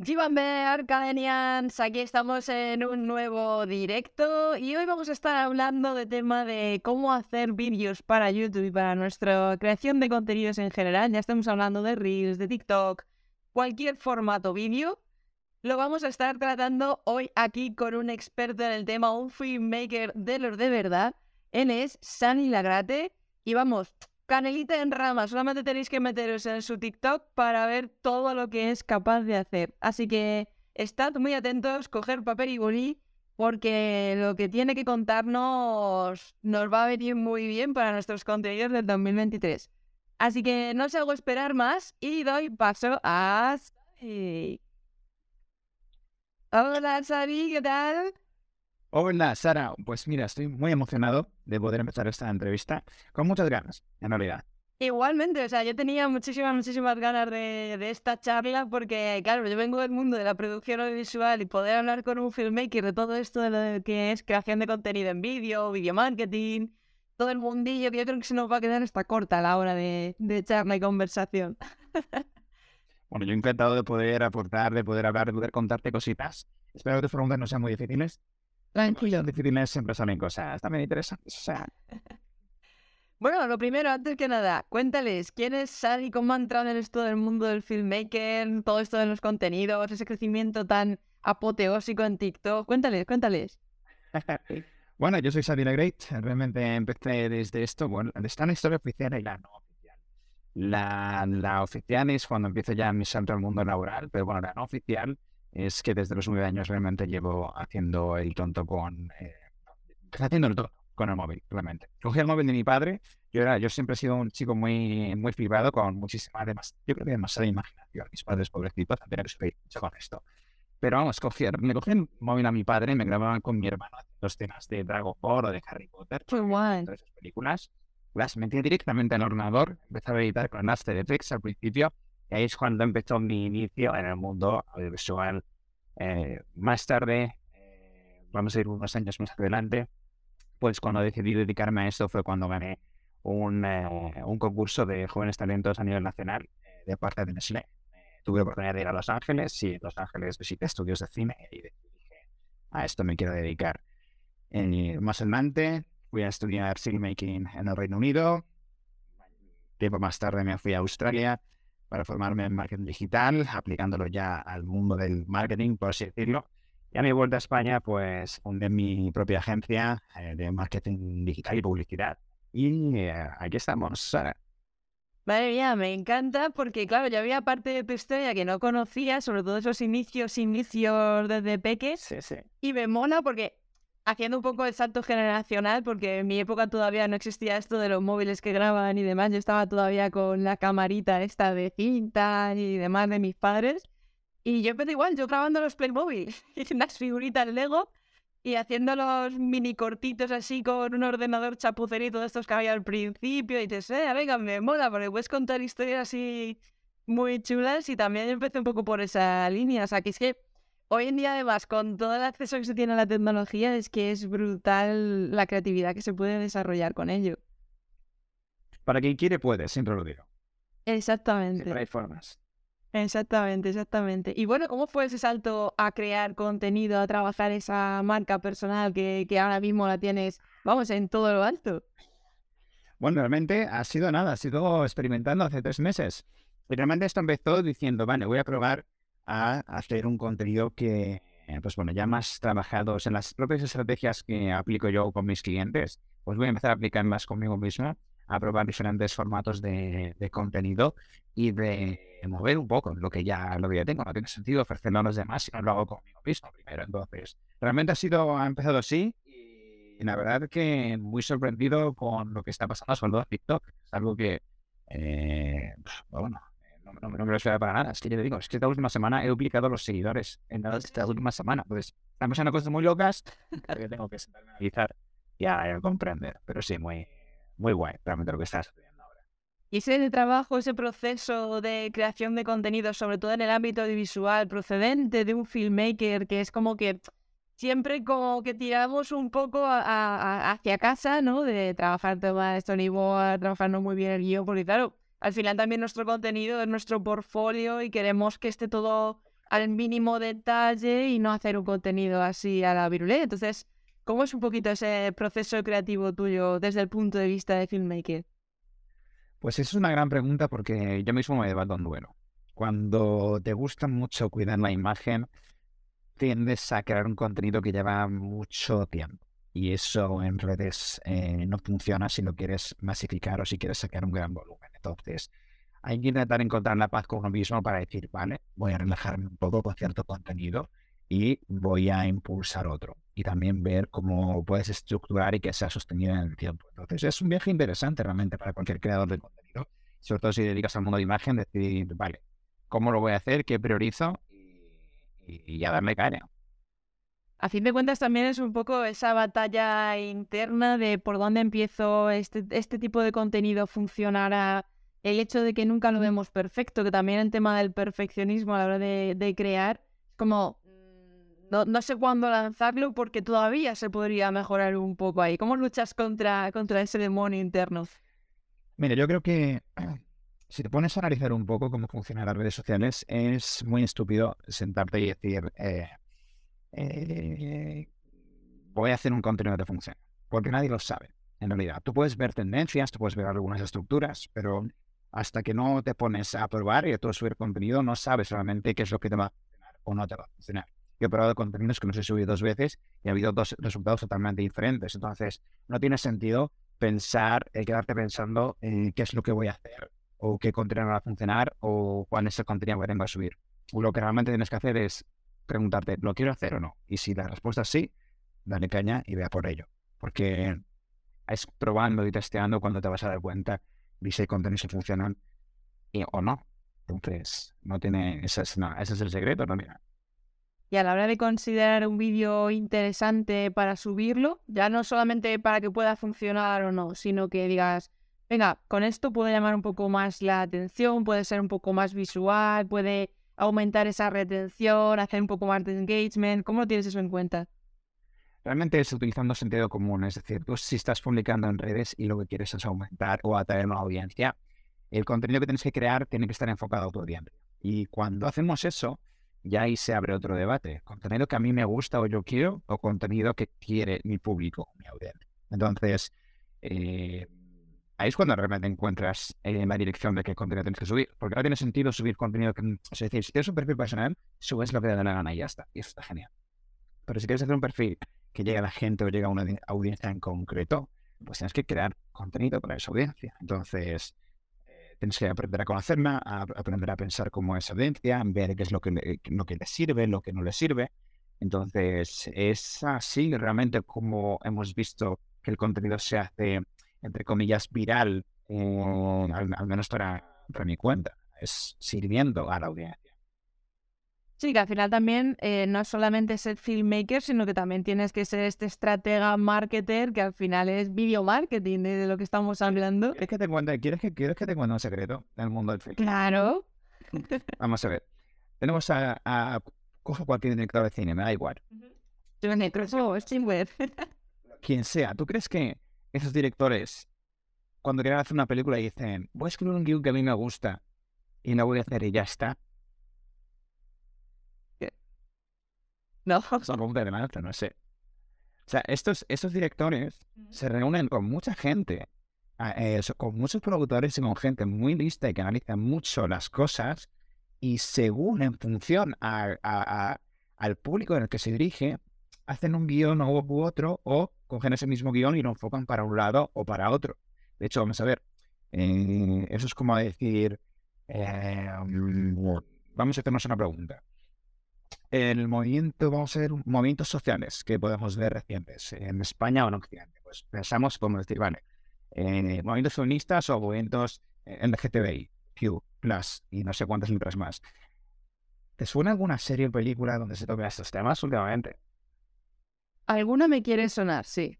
Jivanbe Arcadenians, aquí estamos en un nuevo directo y hoy vamos a estar hablando de tema de cómo hacer vídeos para YouTube y para nuestra creación de contenidos en general. Ya estamos hablando de Reels, de TikTok, cualquier formato vídeo. Lo vamos a estar tratando hoy aquí con un experto en el tema, un filmmaker de los de verdad. Él es Sani Lagrate y vamos, Canelita en rama, solamente tenéis que meteros en su TikTok para ver todo lo que es capaz de hacer. Así que estad muy atentos, coger papel y bolí, porque lo que tiene que contarnos nos va a venir muy bien para nuestros contenidos del 2023. Así que no os hago esperar más y doy paso a Sari. Hola Sari, ¿qué tal? Hola, Sara. Pues mira, estoy muy emocionado de poder empezar esta entrevista con muchas ganas, en realidad. Igualmente, o sea, yo tenía muchísimas, muchísimas ganas de, de, esta charla porque, claro, yo vengo del mundo de la producción audiovisual y poder hablar con un filmmaker de todo esto de lo que es creación de contenido en vídeo, video marketing, todo el mundillo, que yo creo que se nos va a quedar hasta corta a la hora de, de charla y conversación. bueno, yo encantado de poder aportar, de poder hablar, de poder contarte cositas. Espero que tus preguntas no sean muy difíciles Tranquilo. Difíciles siempre salen cosas también interesantes. O sea. Bueno, lo primero, antes que nada, cuéntales quién es Sari, cómo ha entrado en esto del mundo del filmmaker, todo esto de los contenidos, ese crecimiento tan apoteósico en TikTok. Cuéntales, cuéntales. bueno, yo soy Sari Great. Realmente empecé desde esto. Bueno, está la historia oficial y la no oficial. La, la oficial es cuando empiezo ya mi salto al mundo laboral, pero bueno, la no oficial es que desde los nueve años realmente llevo haciendo el tonto con... Eh, haciendo el tonto con el móvil, realmente. Cogí el móvil de mi padre. Yo, era, yo siempre he sido un chico muy, muy flipado con muchísima, además, yo creo que demasiada imaginación. Mis padres, pobrecitos, han tenido que sufrir mucho con esto. Pero vamos, cogí, le cogí el móvil a mi padre y me grababan con mi hermano haciendo escenas de Dragon Ball o de Harry Potter. Qué guay. Esas películas. Las metí directamente en el ordenador, empecé a editar con After Effects al principio ahí es cuando empezó mi inicio en el mundo audiovisual. Eh, más tarde, eh, vamos a ir unos años más adelante, pues cuando decidí dedicarme a esto fue cuando gané un, eh, concurso de jóvenes talentos a nivel nacional de parte de Nestlé. tuve la oportunidad de ir a Los Ángeles y en Los Ángeles visité estudios de cine y dije, a esto me quiero dedicar. más adelante fui a estudiar filmmaking en el Reino Unido. Tiempo más tarde me fui a Australia para formarme en marketing digital, aplicándolo ya al mundo del marketing, por así decirlo. Y a mi vuelta a España, pues fundé mi propia agencia eh, de marketing digital y publicidad. Y eh, aquí estamos, Sara. Madre mía, me encanta porque, claro, yo había parte de tu historia que no conocía, sobre todo esos inicios, inicios desde peques. Sí, sí. Y me mola porque haciendo un poco el salto generacional, porque en mi época todavía no existía esto de los móviles que graban y demás. Yo estaba todavía con la camarita esta de cinta y demás de mis padres. Y yo empecé igual, yo grabando los Playmobil unas figuritas Lego y haciendo los mini cortitos así con un ordenador chapucerito de estos que había al principio. Y dices, eh, venga, me mola, porque puedes contar historias así muy chulas. Y también empecé un poco por esa línea. O sea, que es que Hoy en día, además, con todo el acceso que se tiene a la tecnología, es que es brutal la creatividad que se puede desarrollar con ello. Para quien quiere, puede, siempre lo digo. Exactamente. Siempre hay formas. Exactamente, exactamente. Y bueno, ¿cómo fue ese salto a crear contenido, a trabajar esa marca personal que, que ahora mismo la tienes, vamos, en todo lo alto? Bueno, realmente ha sido nada, ha sido experimentando hace tres meses. Y realmente esto empezó diciendo, vale, voy a probar a hacer un contenido que, pues bueno, ya más trabajados en las propias estrategias que aplico yo con mis clientes, pues voy a empezar a aplicar más conmigo misma, a probar diferentes formatos de, contenido y de mover un poco lo que ya lo que ya tengo. No tiene sentido ofrecerlo a los demás si no lo hago conmigo mismo primero. Entonces, realmente ha sido, ha empezado así y la verdad que muy sorprendido con lo que está pasando, sobre todo TikTok. Es algo que, eh, bueno, no, me lo esperaba para nada. Es que yo te digo, es que esta última semana he duplicado los seguidores en esta última semana. Entonces, están pasando cosas muy locas que tengo que sentarme a analizar y a, comprender. Pero sí, muy, muy guay realmente lo que estás haciendo ahora. Y ese trabajo, ese proceso de creación de contenido, sobre todo en el ámbito audiovisual, procedente de un filmmaker, que es como que siempre como que tiramos un poco hacia casa, ¿no? De trabajar tema storyboard, trabajarnos muy bien el guion, porque claro, al final también nuestro contenido es nuestro portfolio y queremos que esté todo al mínimo detalle y no hacer un contenido así a la virulé. Entonces, ¿cómo es un poquito ese proceso creativo tuyo desde el punto de vista de filmmaker? Pues es una gran pregunta porque yo mismo me debato en duelo. Cuando te gusta mucho cuidar la imagen, tiendes a crear un contenido que lleva mucho tiempo. Y eso en redes eh, no funciona si lo quieres masificar o si quieres sacar un gran volumen. Entonces, hay que intentar encontrar la paz con uno mismo para decir, vale, voy a relajarme un poco con cierto contenido y voy a impulsar otro. Y también ver cómo puedes estructurar y que sea sostenido en el tiempo. Entonces, es un viaje interesante realmente para cualquier creador de contenido, sobre todo si dedicas al mundo de imagen, decir, vale, ¿cómo lo voy a hacer? ¿Qué priorizo? Y, ya darle caña. A fin de cuentas también es un poco esa batalla interna de por dónde empiezo este, este tipo de contenido funcionará el hecho de que nunca lo vemos perfecto, que también el tema del perfeccionismo a la hora de, crear, como mm, no, sé cuándo lanzarlo porque todavía se podría mejorar un poco ahí. ¿Cómo luchas contra, contra ese demonio interno? Mira, yo creo que si te pones a analizar un poco cómo funcionan las redes sociales, es muy estúpido sentarte y decir, eh, eh, voy a hacer un contenido de función, porque nadie lo sabe. En realidad, tú puedes ver tendencias, tú puedes ver algunas estructuras, pero hasta que no te pones a probar y a todo subir contenido, no sabes realmente qué es lo que te va a funcionar o no te va a funcionar. Yo he probado contenidos que los he subido dos veces y ha habido dos resultados totalmente diferentes. Entonces, no tiene sentido pensar, eh, quedarte pensando en qué es lo que voy a hacer o qué contenido va a funcionar o cuál es el contenido que tengo a subir. Lo que realmente tienes que hacer es preguntarte, ¿lo quiero hacer o no? Y si la respuesta es sí, dale caña y vea por ello. Porque es probando y testeando cuando te vas a dar cuenta de si hay contenidos que funcionan o no. Entonces, no tiene, ese es, ese es el secreto, no mira. Y a la hora de considerar un vídeo interesante para subirlo, ya no solamente para que pueda funcionar o no, sino que digas, venga, con esto puede llamar un poco más la atención, puede ser un poco más visual, puede aumentar esa retención, hacer un poco más de engagement. ¿Cómo lo tienes eso en cuenta? Realmente es utilizando sentido común, es decir, tú si estás publicando en redes y lo que quieres es aumentar o atraer una audiencia, el contenido que tienes que crear tiene que estar enfocado a tu audiencia. Y cuando hacemos eso, ya ahí se abre otro debate. Contenido que a mí me gusta o yo quiero o contenido que quiere mi público, mi audiencia. Entonces, eh, ahí es cuando realmente encuentras en eh, la dirección de qué contenido tienes que subir. Porque no tiene sentido subir contenido que... Es decir, si tienes un perfil personal, subes lo que te da la gana y ya está. Y eso está genial. Pero si quieres hacer un perfil que llegue a la gente o llegue a una audiencia en concreto, pues tienes que crear contenido para esa audiencia. Entonces, eh, tienes que aprender a conocerla, a aprender a pensar cómo es esa audiencia, ver qué es lo que, le, lo que le sirve, lo que no le sirve. Entonces, es así realmente como hemos visto que el contenido se hace, entre comillas, viral, eh, al, menos para, para mi cuenta. Es sirviendo a la audiencia. Sí, que al final también eh, no es solamente ser filmmaker, sino que también tienes que ser este estratega marketer, que al final es video marketing de lo que estamos hablando. ¿Quieres que te cuente, ¿quieres que, ¿quieres que te cuente un secreto del mundo del film? Claro. Vamos a ver. Tenemos a, a cojo cualquier director de cine, me da igual. Quien sea, ¿tú crees que esos directores, cuando quieren hacer una película y dicen, voy a escribir un guion que a mí me gusta y no voy a hacer y ya está? No. Son de no sé. O sea, estos, estos directores se reúnen con mucha gente, eh, con muchos productores y con gente muy lista y que analiza mucho las cosas y según en función al público en el que se dirige, hacen un guion u otro o cogen ese mismo guion y lo enfocan para un lado o para otro. De hecho, vamos a ver, eh, eso es como decir, eh, mm, vamos a hacernos una pregunta el movimiento, vamos a ver, movimientos sociales que podemos ver recientes en España o en Occidente. Pues pensamos, podemos decir, vale, eh, movimientos feministas o movimientos LGTBI, Q, Plus y no sé cuántas letras más. ¿Te suena alguna serie o película donde se toque estos temas últimamente? Alguna me quiere sonar, sí.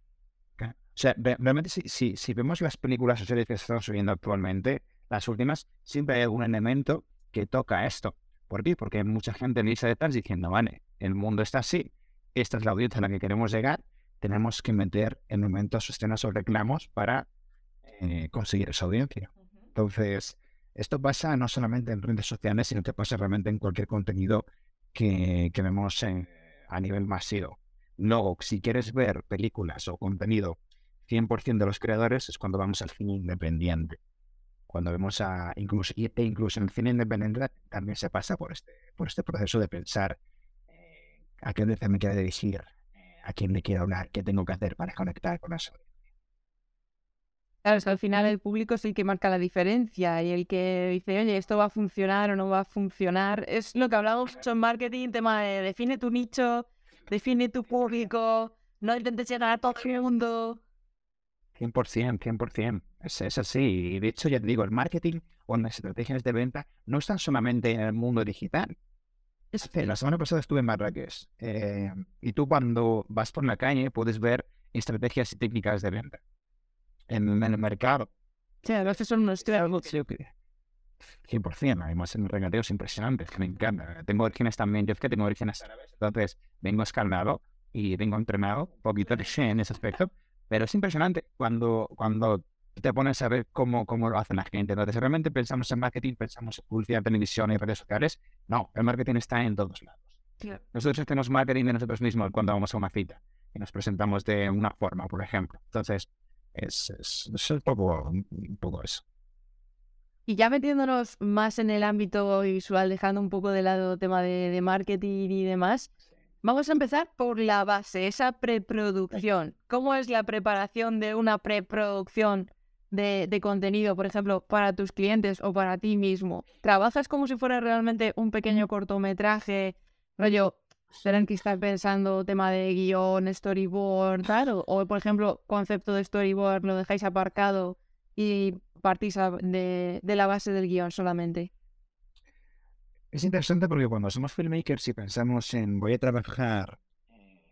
O sea, realmente si, si, vemos las películas o series que se están subiendo actualmente, las últimas, siempre hay algún elemento que toca esto. ¿Por qué? Porque hay mucha gente en lista detrás diciendo, vale, el mundo está así, esta es la audiencia a la que queremos llegar, tenemos que meter en momentos escenas o reclamos para eh, conseguir esa audiencia. Entonces, esto pasa no solamente en redes sociales, sino que pasa realmente en cualquier contenido que, que vemos a nivel masivo. Luego, si quieres ver películas o contenido 100% de los creadores, es cuando vamos al cine independiente. Cuando vemos a incluso, e incluso en el cine independiente también se pasa por este, por este proceso de pensar eh, a qué me quiere dirigir, eh, a quién le quiero hablar, qué tengo que hacer para conectar con eso. Claro, es que al final el público es el que marca la diferencia y el que dice, oye, esto va a funcionar o no va a funcionar. Es lo que hablamos mucho en marketing, tema de define tu nicho, define tu público, no intentes llegar a todo el mundo. 100%, 100%. Es, es así. Y de hecho, ya te digo, el marketing o las estrategias de venta no están solamente en el mundo digital. Es, la semana pasada estuve en Marrakech eh, y tú cuando vas por la calle puedes ver estrategias y técnicas de venta en, el mercado. Sí, a veces son unos 100%, además en regateos impresionantes, que me encanta. Tengo orígenes también, yo es que tengo orígenes árabes, entonces vengo escalado y vengo entrenado un poquito en ese aspecto, pero es impresionante cuando, cuando te pones a ver cómo, cómo lo hacen la gente. Entonces, realmente pensamos en marketing, pensamos en publicidad, televisión y redes sociales. No, el marketing está en todos lados. Nosotros tenemos marketing de nosotros mismos cuando vamos a una cita y nos presentamos de una forma, por ejemplo. Entonces, es, es, un, poco, un poco eso. Y ya metiéndonos más en el ámbito visual, dejando un poco de lado el tema de, de marketing y demás, vamos a empezar por la base, esa preproducción. ¿Cómo es la preparación de una preproducción de, de, contenido, por ejemplo, para tus clientes o para ti mismo? ¿Trabajas como si fuera realmente un pequeño cortometraje, rollo, serán que estar pensando tema de guion, storyboard, tal, o, por ejemplo, concepto de storyboard lo dejáis aparcado y partís de, la base del guion solamente. Es interesante porque cuando somos filmmakers y pensamos en voy a trabajar,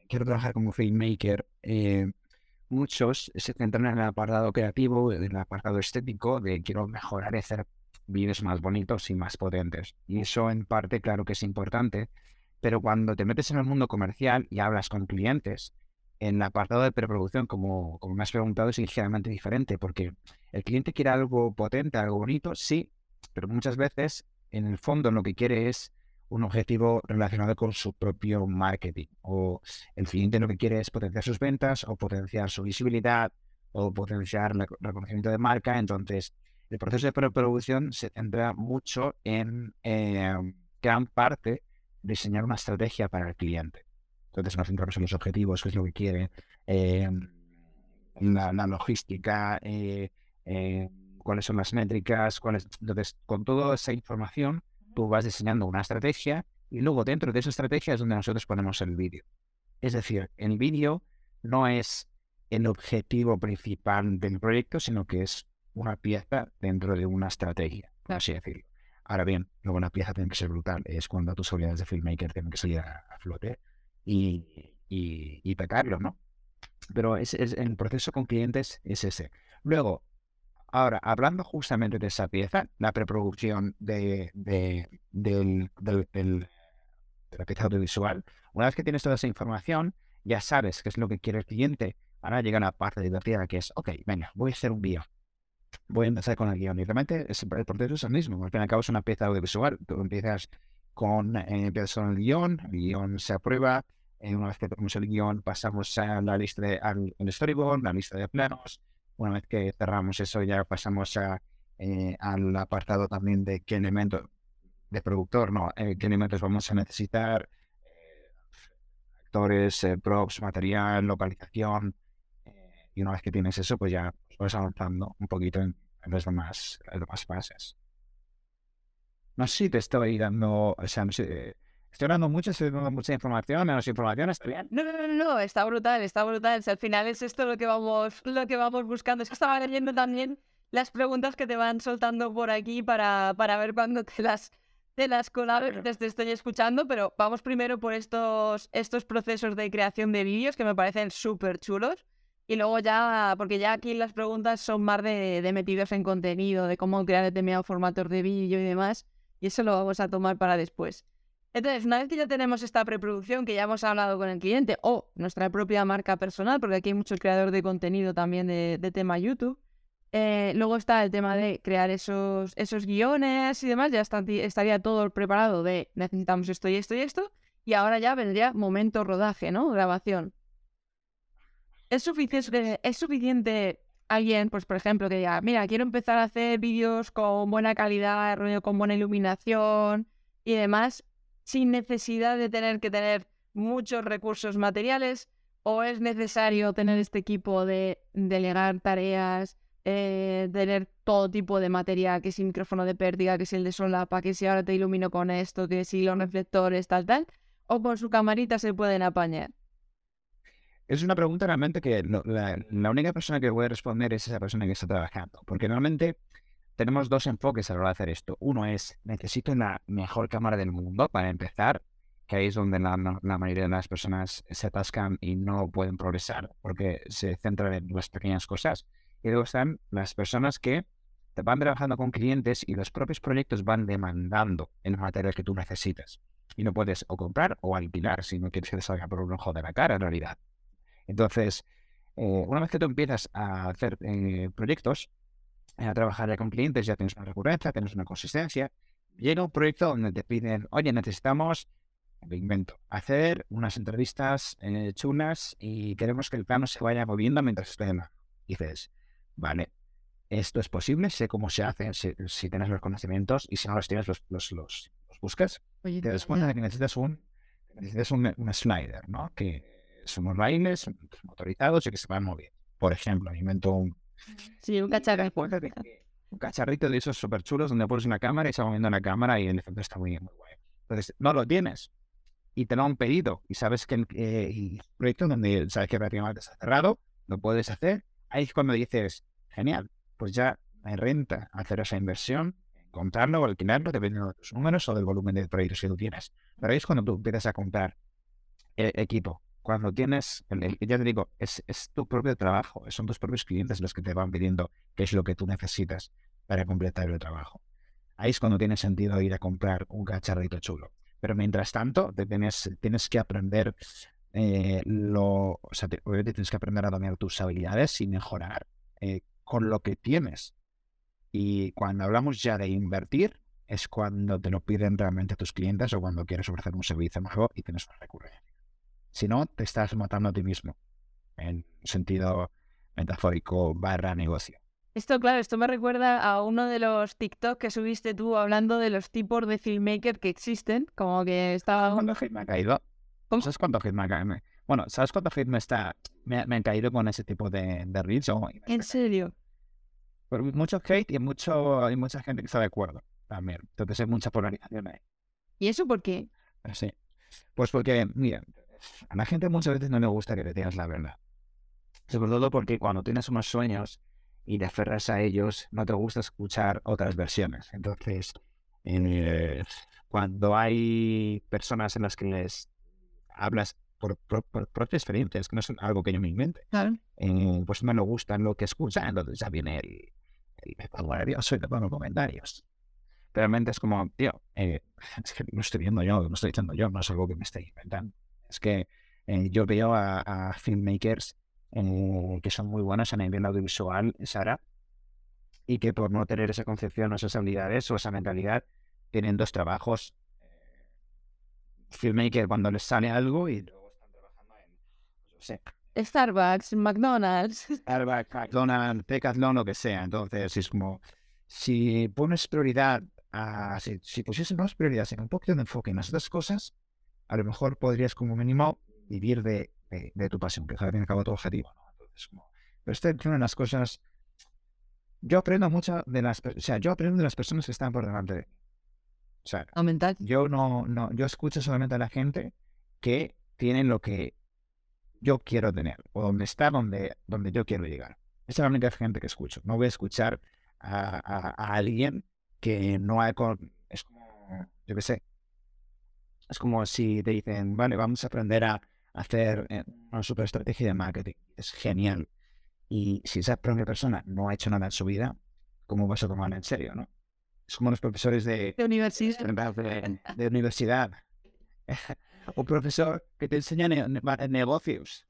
quiero trabajar como filmmaker, eh, muchos se centran en el apartado creativo, en el apartado estético, de quiero mejorar y hacer vídeos más bonitos y más potentes. Y eso en parte, claro que es importante, pero cuando te metes en el mundo comercial y hablas con clientes, en el apartado de preproducción, como, me has preguntado, es ligeramente diferente, porque el cliente quiere algo potente, algo bonito, sí, pero muchas veces, en el fondo, lo que quiere es un objetivo relacionado con su propio marketing. O el cliente lo que quiere es potenciar sus ventas, o potenciar su visibilidad, o potenciar el reconocimiento de marca. Entonces, el proceso de preproducción se centra mucho en eh, gran parte diseñar una estrategia para el cliente. Entonces nos centramos en los objetivos, qué es lo que quiere, eh, la, logística, eh, eh, cuáles son las métricas, cuáles... Entonces, con toda esa información, tú vas diseñando una estrategia y luego dentro de esa estrategia es donde nosotros ponemos el vídeo. Es decir, el vídeo no es el objetivo principal del proyecto, sino que es una pieza dentro de una estrategia, por así decirlo. Ahora bien, luego una pieza tiene que ser brutal. Es cuando tus habilidades de filmmaker tienen que salir a, flote y, y, y, pecarlo, ¿no? Pero es, el proceso con clientes es ese. Luego, ahora, hablando justamente de esa pieza, la preproducción de, de, del, de la pieza audiovisual, una vez que tienes toda esa información, ya sabes qué es lo que quiere el cliente. Ahora llega una parte divertida que es, ok, venga, voy a hacer un vídeo voy a empezar con el guion. Y realmente el proceso es el mismo. Al fin y al cabo es una pieza audiovisual. Tú empiezas con, eh, el guion, el guion se aprueba. Eh, una vez que tenemos el guion, pasamos a la lista de, storyboard, la lista de planos. Una vez que cerramos eso, ya pasamos a, eh, al apartado también de qué elementos de productor, no, eh, qué elementos vamos a necesitar, actores, props, material, localización. y una vez que tienes eso, pues ya vas avanzando un poquito en, los demás, demás fases. No sé si te estoy dando, o sea, no sé, estoy dando mucha, estoy dando mucha información, menos información, ¿está bien? No, no, no, no, está brutal, está brutal. al final es esto lo que vamos, lo que vamos buscando. Es que estaba leyendo también las preguntas que te van soltando por aquí para, para ver cuándo te las, te las te estoy escuchando, pero vamos primero por estos, estos procesos de creación de vídeos que me parecen súper chulos. Y luego ya, porque ya aquí las preguntas son más de, de metidos en contenido, de cómo crear determinados formatos de vídeo y demás, y eso lo vamos a tomar para después. Entonces, una vez que ya tenemos esta preproducción, que ya hemos hablado con el cliente, o nuestra propia marca personal, porque aquí hay muchos creadores de contenido también de, tema YouTube, Eh, luego está el tema de crear esos, esos guiones y demás. Ya estaría todo preparado de necesitamos esto y esto y esto. Y ahora ya vendría momento rodaje, ¿no? Grabación. ¿Es suficiente, ¿Es suficiente alguien, pues por ejemplo, que diga, mira, quiero empezar a hacer vídeos con buena calidad, con buena iluminación y demás, sin necesidad de tener que tener muchos recursos materiales? ¿O es necesario tener este equipo de delegar tareas, eh, tener todo tipo de materia, que si micrófono de pérdida, que si el de solapa, que si ahora te ilumino con esto, que si los reflectores, tal, tal? ¿O con su camarita se pueden apañar? Es una pregunta realmente que la, única persona que puede responder es esa persona que está trabajando. Porque normalmente tenemos dos enfoques a la hora de hacer esto. Uno es, necesito la mejor cámara del mundo para empezar, que ahí es donde la, mayoría de las personas se atascan y no pueden progresar porque se centran en las pequeñas cosas. Y luego están las personas que van trabajando con clientes y los propios proyectos van demandando el material que tú necesitas. Y no puedes o comprar o alquilar si no quieres que te salga por un ojo de la cara en realidad. Entonces, eh, una vez que tú empiezas a hacer eh, proyectos, a trabajar ya con clientes, ya tienes una recurrencia, tienes una consistencia, llega un proyecto donde te piden, oye, necesitamos, me invento, hacer unas entrevistas eh, chulas y queremos que el plano se vaya moviendo mientras esté en dices, vale, esto es posible, sé cómo se hace, si, tienes los conocimientos y si no los tienes, los, los, los, buscas. te das cuenta de que necesitas un, necesitas un, un slider, ¿no? Que somos raíles motorizados y que se van moviendo. Por ejemplo, invento un... Sí, un cacharrito. Un cacharrito de esos súper chulos donde pones una cámara y se va moviendo una cámara y el efecto está muy, muy guay. Entonces, no lo tienes y te lo han pedido y sabes que el eh, proyecto donde sabes que prácticamente está cerrado, lo puedes hacer. Ahí es cuando dices, genial, pues ya me renta hacer esa inversión, comprarlo o alquilarlo, dependiendo de tus números o del volumen de proyectos que tú tienes. Pero ahí es cuando tú empiezas a comprar el equipo, cuando tienes, ya te digo, es, tu propio trabajo, son tus propios clientes los que te van pidiendo qué es lo que tú necesitas para completar el trabajo. Ahí es cuando tiene sentido ir a comprar un cacharrito chulo. Pero mientras tanto, tienes que aprender eh, lo, o sea, obviamente tienes que aprender a dominar tus habilidades y mejorar eh, con lo que tienes. Y cuando hablamos ya de invertir, es cuando te lo piden realmente tus clientes o cuando quieres ofrecer un servicio mejor y tienes una recurrencia. Si no, te estás matando a ti mismo, en sentido metafórico barra negocio. Esto, claro, esto me recuerda a uno de los TikTok que subiste tú hablando de los tipos de filmmaker que existen, como que estaba... ¿Cuánto hate me ha caído? ¿Sabes cuánto hate me ha caído? Bueno, ¿sabes cuánto hate me, está, me, ha caído con ese tipo de, de reels? ¿En serio? mucho hate y, mucho, hay mucha gente que está de acuerdo también. Entonces hay mucha polarización ahí. ¿Y eso por qué? Sí. Pues porque, mira, a la gente muchas veces no le gusta que le digas la verdad. Sobre todo porque cuando tienes unos sueños y te aferras a ellos, no te gusta escuchar otras versiones. Entonces, eh, cuando hay personas en las que les hablas por, propias experiencias, que no es algo que yo me invente, eh, pues no me gustan lo que escuchan, entonces ya viene el, el me pongo nervioso y te pongo comentarios. Realmente es como, tío, eh, es que lo estoy viendo yo, lo estoy diciendo yo, no es algo que me esté inventando. Es que eh, yo veo a, filmmakers eh, que son muy buenos en el audiovisual, Sara, y que por no tener esa concepción o esas habilidades o esa mentalidad, tienen dos trabajos. Eh, filmmaker cuando les sale algo y luego están trabajando en, pues, no sé, Starbucks, McDonald's. Starbucks, McDonald's, Decathlon, lo que sea. Entonces, es como, si pones prioridad a, si, si pusieses más prioridades en un poquito de enfoque en las dos cosas, a lo mejor podrías como mínimo vivir de, de, tu pasión, que es al fin y al cabo tu objetivo. ¿no? Entonces, como, pero esta es una de las cosas. Yo aprendo mucho de las, o sea, yo aprendo de las personas que están por delante de mí. O sea, yo no, no, yo escucho solamente a la gente que tienen lo que yo quiero tener o donde está donde, donde yo quiero llegar. Esa es la única gente que escucho. No voy a escuchar a, a, alguien que no ha... Es como, yo qué sé, es como si te dicen, vale, vamos a aprender a hacer eh, una super estrategia de marketing. Es genial. Y si esa propia persona no ha hecho nada en su vida, ¿cómo vas a tomarla en serio, no? Es como los profesores de, de universidad. De, universidad. Un profesor que te enseña negocios.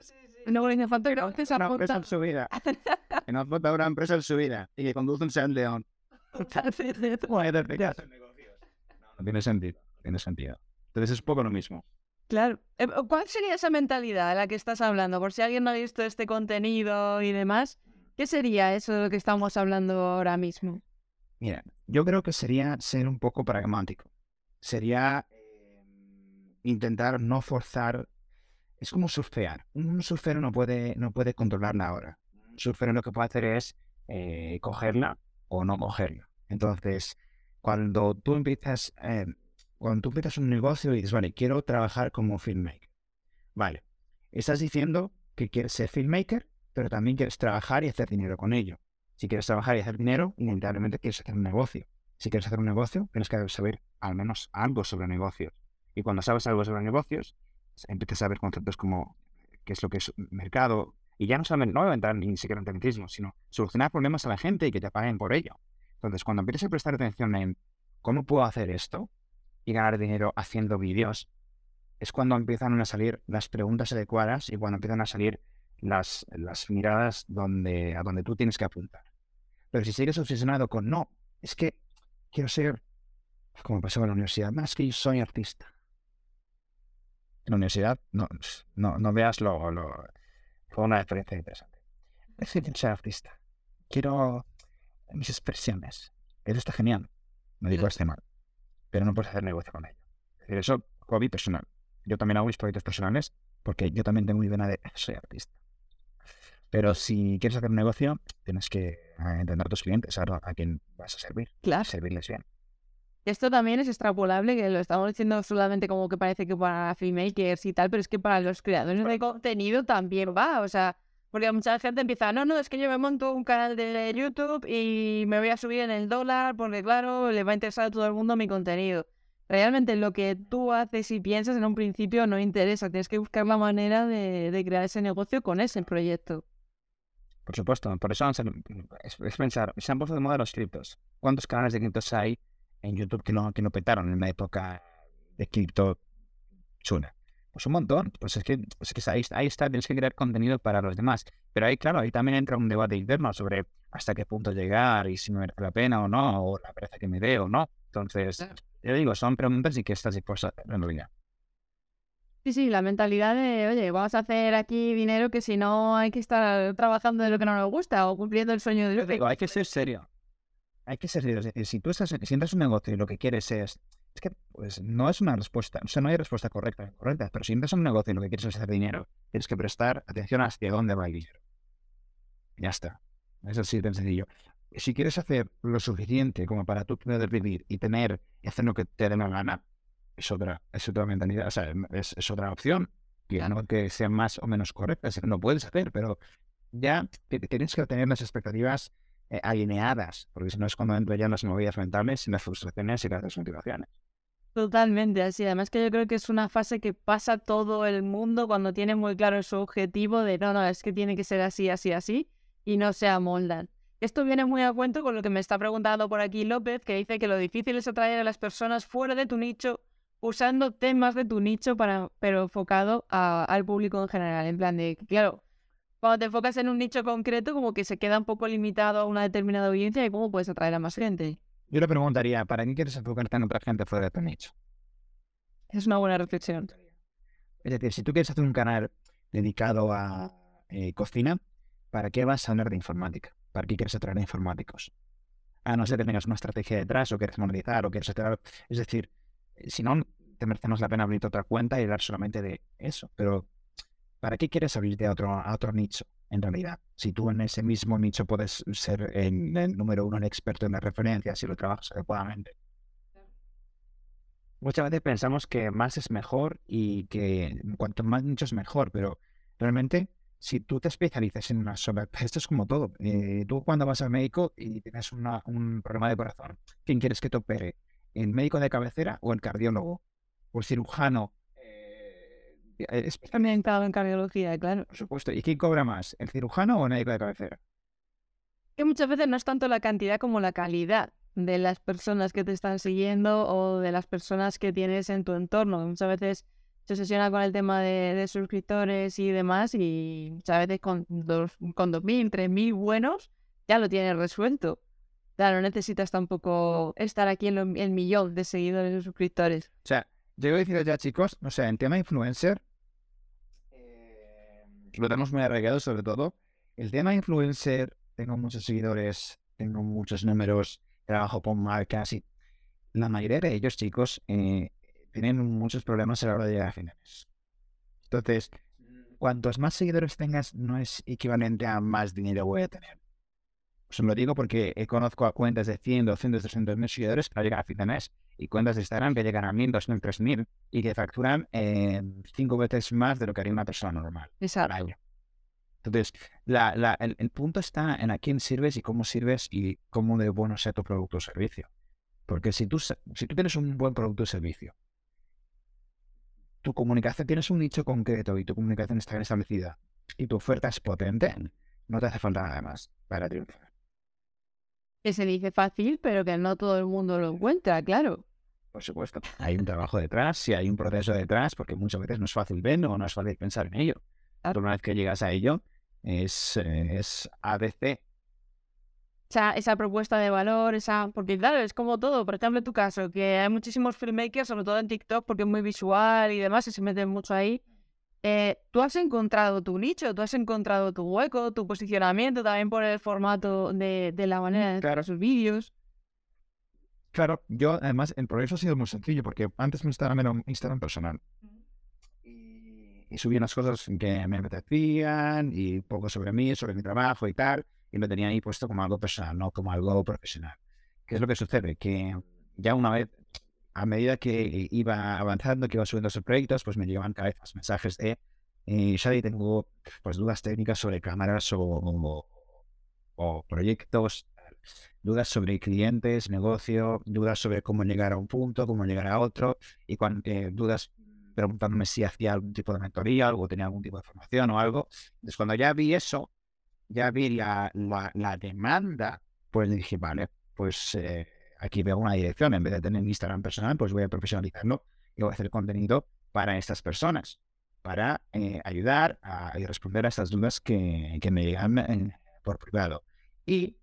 No le hace falta que no una empresa en su vida. no monta una empresa en su vida y que conduce un Seat León. No tiene sentido, no tiene sentido. Entonces es poco lo mismo. Claro. Eh, ¿Cuál sería esa mentalidad de la que estás hablando? Por si alguien no ha visto este contenido y demás, ¿qué sería eso de lo que estamos hablando ahora mismo? Mira, yo creo que sería ser un poco pragmático. Sería em, intentar no forzar. Es como surfear. Un surfero no puede, no puede controlar la hora. Un surfero lo que puede hacer es eh, cogerla o no cogerla. Entonces, cuando tú empiezas, eh, cuando tú empiezas un negocio y dices, vale, quiero trabajar como filmmaker. Vale, estás diciendo que quieres ser filmmaker, pero también quieres trabajar y hacer dinero con ello. Si quieres trabajar y hacer dinero, inevitablemente quieres hacer un negocio. Si quieres hacer un negocio, tienes que saber al menos algo sobre negocios. Y cuando sabes algo sobre negocios, empiezas a ver conceptos como qué es lo que es mercado. Y ya no solamente, no entrar ni siquiera en tecnicismo, sino solucionar problemas a la gente y que te paguen por ello. Entonces, cuando empiezas a prestar atención en cómo puedo hacer esto y ganar dinero haciendo vídeos, es cuando empiezan a salir las preguntas adecuadas y cuando empiezan a salir las, las miradas donde, a donde tú tienes que apuntar. Pero si sigues obsesionado con no, es que quiero ser, como pasó en la universidad, más que yo soy artista. En la universidad, no, no, no veas lo, lo, Fue una experiencia interesante. Es que quiero ser artista. Quiero mis expresiones. Eso está genial. No digo que esté mal. Pero no puedes hacer negocio con ello. Es decir, eso, hobby personal. Yo también hago mis proyectos personales porque yo también tengo mi vena de soy artista. Pero si quieres hacer un negocio, tienes que eh, entender a tus clientes, saber a quién vas a servir. Claro. Servirles bien. Esto también es extrapolable, que lo estamos diciendo solamente como que parece que para filmmakers y tal, pero es que para los creadores de contenido también va. O sea, porque mucha gente empieza, no, no, es que yo me monto un canal de YouTube y me voy a subir en el dólar porque, claro, le va a interesar a todo el mundo mi contenido. Realmente lo que tú haces y piensas en un principio no interesa. Tienes que buscar la manera de, crear ese negocio con ese proyecto. Por supuesto, por eso es, pensar, se han puesto de moda los criptos. ¿Cuántos canales de criptos hay en YouTube que no, que no petaron en la época de cripto chuna? Pues un montón. Pues es que, pues que ahí, ahí, está, tienes que crear contenido para los demás. Pero ahí, claro, ahí también entra un debate interno sobre hasta qué punto llegar y si me merece la pena o no, o la pereza que me dé o no. Entonces, yo digo, son preguntas y que estás dispuesto a hacer en realidad. Sí, sí, la mentalidad de, oye, vamos a hacer aquí dinero que si no hay que estar trabajando de lo que no nos gusta o cumpliendo el sueño de... Yo digo, hay que ser serio. Hay que ser serio. Si tú estás, si entras un negocio y lo que quieres es es que pues, no es una respuesta, o sea, no hay respuesta correcta, correcta, pero si entras en un negocio y lo que quieres es hacer dinero, tienes que prestar atención hacia dónde va el dinero. Ya está. Es así de sencillo. Si quieres hacer lo suficiente como para tú poder vivir y tener y hacer lo que te dé la gana, es otra, es otra mentalidad, o sea, es, otra opción. Y no que sea más o menos correcta, lo puedes hacer, pero ya tienes que tener las expectativas eh, alineadas, porque si no es cuando entran ya las movidas mentales y las frustraciones y las desmotivaciones. Totalmente, así. Además que yo creo que es una fase que pasa todo el mundo cuando tiene muy claro su objetivo de no, no, es que tiene que ser así, así, así, y no se amoldan. Esto viene muy a cuento con lo que me está preguntando por aquí López, que dice que lo difícil es atraer a las personas fuera de tu nicho usando temas de tu nicho, para, pero enfocado al público en general. En plan de, claro, cuando te enfocas en un nicho concreto, como que se queda un poco limitado a una determinada audiencia y cómo puedes atraer a más gente. Yo le preguntaría, ¿para qué quieres enfocarte en otra gente fuera de tu nicho? Es una buena reflexión. Es decir, si tú quieres hacer un canal dedicado a eh, cocina, ¿para qué vas a hablar de informática? ¿Para qué quieres atraer a informáticos? A no ser que tengas una estrategia detrás o quieres monetizar o quieres atraer... Es decir, si no, te merecemos la pena abrir otra cuenta y hablar solamente de eso. Pero, ¿para qué quieres abrirte a otro, a otro nicho? En realidad. Si tú en ese mismo nicho puedes ser el, número uno, el experto en las referencias si lo trabajas adecuadamente. Muchas veces pensamos que más es mejor y que cuanto más nichos mejor, pero realmente si tú te especializas en una sola, esto es como todo. Eh, tú cuando vas al médico y tienes un problema de corazón, ¿quién quieres que te opere? ¿El médico de cabecera o el cardiólogo? ¿O el cirujano Especializado en cardiología, claro. Por supuesto. ¿Y quién cobra más? ¿El cirujano o el médico de cabecera? Que muchas veces no es tanto la cantidad como la calidad de las personas que te están siguiendo o de las personas que tienes en tu entorno. Muchas veces se obsesiona con el tema de, suscriptores y demás y muchas veces con, dos, con 2.000, 3.000 buenos ya lo tienes resuelto. Claro, no necesitas tampoco estar aquí en el millón de seguidores o suscriptores. O sea, yo voy a decir ya, chicos, no sé, en tema influencer, eh, lo tenemos muy arraigado sobre todo. El tema influencer, tengo muchos seguidores, tengo muchos números, trabajo con marcas y la mayoría de ellos, chicos, eh, tienen muchos problemas a la hora de llegar a finales. Entonces, cuantos más seguidores tengas, no es equivalente a más dinero voy a tener. Os lo digo porque conozco a cuentas de 100, 200, 300 mil seguidores para llegar a fin de mes y cuentas de Instagram que llegan a 1000, 2000, 3000 y que facturan eh, cinco veces más de lo que haría una persona normal Exacto. Entonces, la, el, el, punto está en a quién sirves y cómo sirves y cómo de bueno sea tu producto o servicio. Porque si tú, si tú tienes un buen producto o servicio, tu comunicación, tienes un nicho concreto y tu comunicación está bien establecida y tu oferta es potente, no te hace falta nada más para triunfar. Que se dice fácil, pero que no todo el mundo lo encuentra, claro. Por supuesto. Hay un trabajo detrás, y hay un proceso detrás, porque muchas veces no es fácil ver o no es fácil pensar en ello. Pero una vez que llegas a ello, es, eh, es ABC esa, esa propuesta de valor, esa... Porque claro, es como todo, por ejemplo en tu caso, que hay muchísimos filmmakers, sobre todo en TikTok, porque es muy visual y demás, y se meten mucho ahí. Eh, tú has encontrado tu nicho, tú has encontrado tu hueco, tu posicionamiento, también por el formato de, de la manera de claro. sus vídeos. Claro, yo además el progreso ha sido muy sencillo, porque antes mi Instagram era un Instagram personal. Y, y subía unas cosas que me apetecían, y poco sobre mí, sobre mi trabajo y tal y lo tenía ahí puesto como algo personal, no como algo profesional. ¿Qué es lo que sucede? Que ya una vez, a medida que iba avanzando, que iba subiendo esos proyectos, pues me llegaban cada vez más mensajes de, eh, Shadi, tengo pues dudas técnicas sobre cámaras o, o, proyectos, dudas sobre clientes, negocio, dudas sobre cómo llegar a un punto, cómo llegar a otro, y cuando, eh, dudas preguntándome si hacía algún tipo de mentoría, algo tenía algún tipo de formación o algo. Entonces, cuando ya vi eso, ya vi la, la, demanda, pues dije, vale, pues eh, aquí veo una dirección. En vez de tener Instagram personal, pues voy a profesionalizarlo y voy a hacer contenido para estas personas, para eh, ayudar a, responder a estas dudas que, que me llegan por privado. Y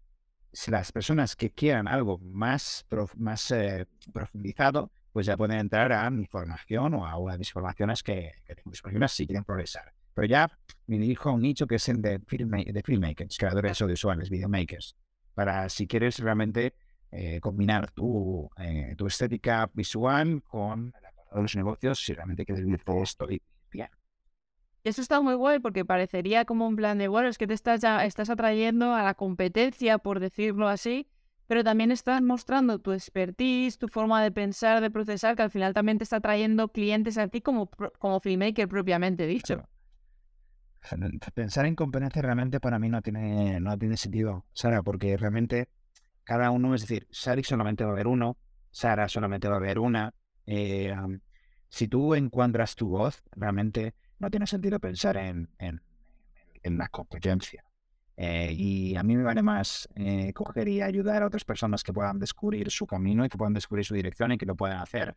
si las personas que quieran algo más, más eh, profundizado, pues ya pueden entrar a mi formación o a una de mis formaciones que, que tengo disponibles si quieren progresar. Pero ya me dirijo a un nicho que es el de, de filmmakers, creadores audiovisuales, videomakers, para si quieres realmente eh, combinar tu, eh, tu estética visual con los negocios, si realmente quieres vivir todo esto y bien. Eso está muy guay porque parecería como un plan de, bueno, es que te estás, ya, estás atrayendo a la competencia, por decirlo así, pero también estás mostrando tu expertise, tu forma de pensar, de procesar, que al final también te está trayendo clientes a ti como, como filmmaker propiamente dicho pensar en competencia realmente para mí no tiene, no tiene sentido, Sara, porque realmente cada uno, es decir, Sari solamente va a haber uno, Sara solamente va a haber una. Eh, si tú encuentras tu voz, realmente no tiene sentido pensar en, en, en la competencia. Eh, y a mí me vale más eh, coger y ayudar a otras personas que puedan descubrir su camino y que puedan descubrir su dirección y que lo puedan hacer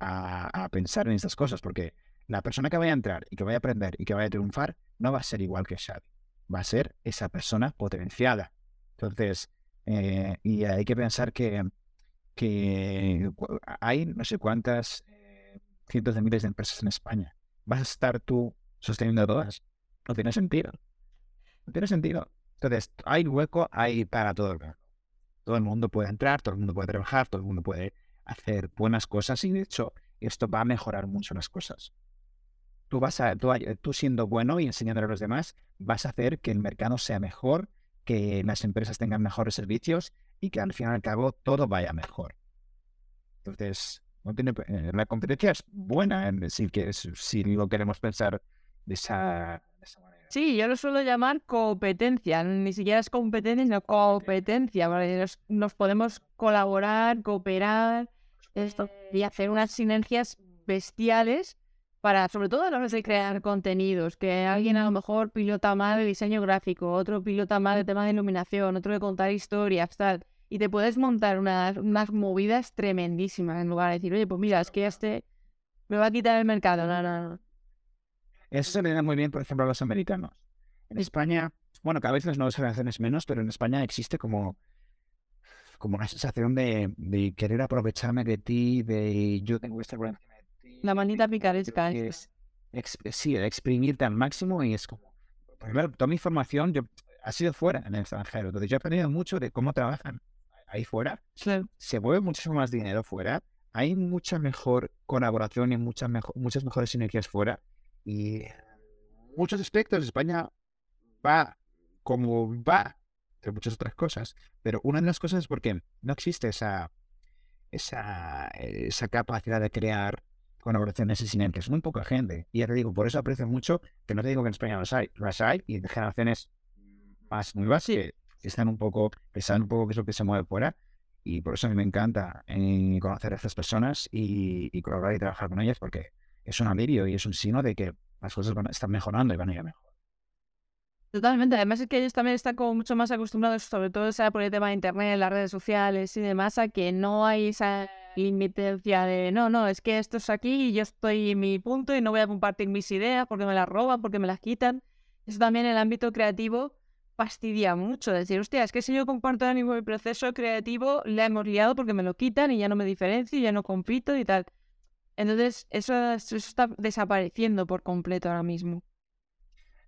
a, a pensar en estas cosas, porque la persona que vaya a entrar y que vaya a aprender y que vaya a triunfar no va a ser igual que Xavi. Va a ser esa persona potenciada. Entonces, eh, y hay que pensar que, que hay no sé cuántas eh, cientos de miles de empresas en España. ¿Vas a estar tú sosteniendo todas? No tiene sentido. No tiene sentido. Entonces, hay hueco hay para todo el mundo. Todo el mundo puede entrar, todo el mundo puede trabajar, todo el mundo puede hacer buenas cosas y de hecho esto va a mejorar mucho las cosas tú vas a, tú, siendo bueno y enseñándole a los demás, vas a hacer que el mercado sea mejor, que las empresas tengan mejores servicios y que al fin y al cabo todo vaya mejor. Entonces, no tiene, eh, la competencia es buena, si, que, si lo queremos pensar de esa, manera. Sí, yo lo suelo llamar competencia, ni siquiera es competencia, sino competencia, nos, nos, podemos colaborar, cooperar esto, y hacer unas sinergias bestiales para, sobre todo a la hora de crear contenidos, que alguien a lo mejor pilota mal de diseño gráfico, otro pilota mal de tema de iluminación, otro de contar historias, tal. Y te puedes montar unas, unas movidas tremendísimas en lugar de decir, oye, pues mira, es que este me va a quitar el mercado. No, no, no. Eso se le da muy bien, por ejemplo, a los americanos. En España, bueno, cada vez las nuevas generaciones menos, pero en España existe como, como una sensación de, de querer aprovecharme de ti, de yo tengo esta de ti. La manita picaresca. Es, sí, exprimirte al máximo y es como, primero, toda mi información yo, ha sido fuera en el extranjero. Entonces yo he aprendido mucho de cómo trabajan ahí fuera. Se mueve muchísimo más dinero fuera. Hay mucha mejor colaboración y muchas, mejor, muchas mejores sinergias fuera. Y muchos aspectos España va como va, entre muchas otras cosas. Pero una de las cosas es porque no existe esa, esa, esa capacidad de crear colaboraciones y sinergias. Muy poca gente. Y ya te digo, por eso aprecio mucho que no te digo que en España las hay, las hay y de generaciones más nuevas que están un poco, saben un poco qué es lo que se mueve fuera. Y por eso a mí me encanta eh, conocer a estas personas y, y colaborar y trabajar con ellas porque es un alivio y es un signo de que las cosas van, están mejorando y van a ir mejor. Totalmente, además es que ellos también están como mucho más acostumbrados, sobre todo sea por el tema de internet, las redes sociales y demás, a que no hay esa limitancia de no, no, es que esto es aquí y yo estoy en mi punto y no voy a compartir mis ideas porque me las roban, porque me las quitan. Eso también en el ámbito creativo fastidia mucho. Decir, hostia, es que si yo comparto ahora mismo mi proceso creativo, le hemos liado porque me lo quitan y ya no me diferencio, ya no compito y tal. Entonces, eso, está desapareciendo por completo ahora mismo.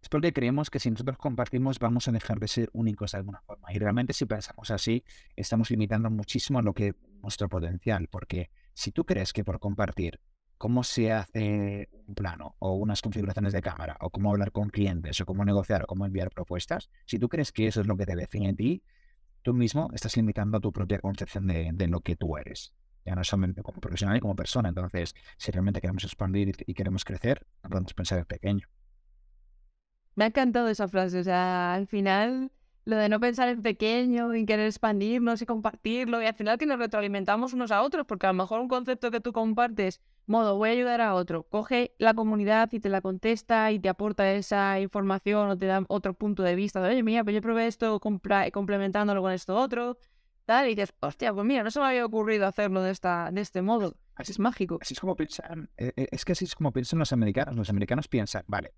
Es porque creemos que si nosotros compartimos vamos a dejar de ser únicos de alguna forma. Y realmente si pensamos así, estamos limitando muchísimo lo que nuestro potencial. Porque si tú crees que por compartir cómo se hace un plano o unas configuraciones de cámara o cómo hablar con clientes o cómo negociar o cómo enviar propuestas, si tú crees que eso es lo que te define a ti, tú mismo estás limitando tu propia concepción de, lo que tú eres ya no solamente como profesional y como persona. Entonces, si realmente queremos expandir y queremos crecer, no podemos pensar en pequeño. Me ha encantado esa frase. O sea, al final, lo de no pensar en pequeño y querer expandirnos y compartirlo, y al final que nos retroalimentamos unos a otros, porque a lo mejor un concepto que tú compartes, modo, voy a ayudar a otro, coge la comunidad y te la contesta y te aporta esa información o te da otro punto de vista de, oye, mira, pues yo probé esto complementándolo con esto otro tal, y dices, hostia, pues mira, no se me había ocurrido hacerlo de, esta, de este modo. Así es mágico. Así es como piensan, eh, eh, es que así es como piensan los americanos. Los americanos piensan, vale,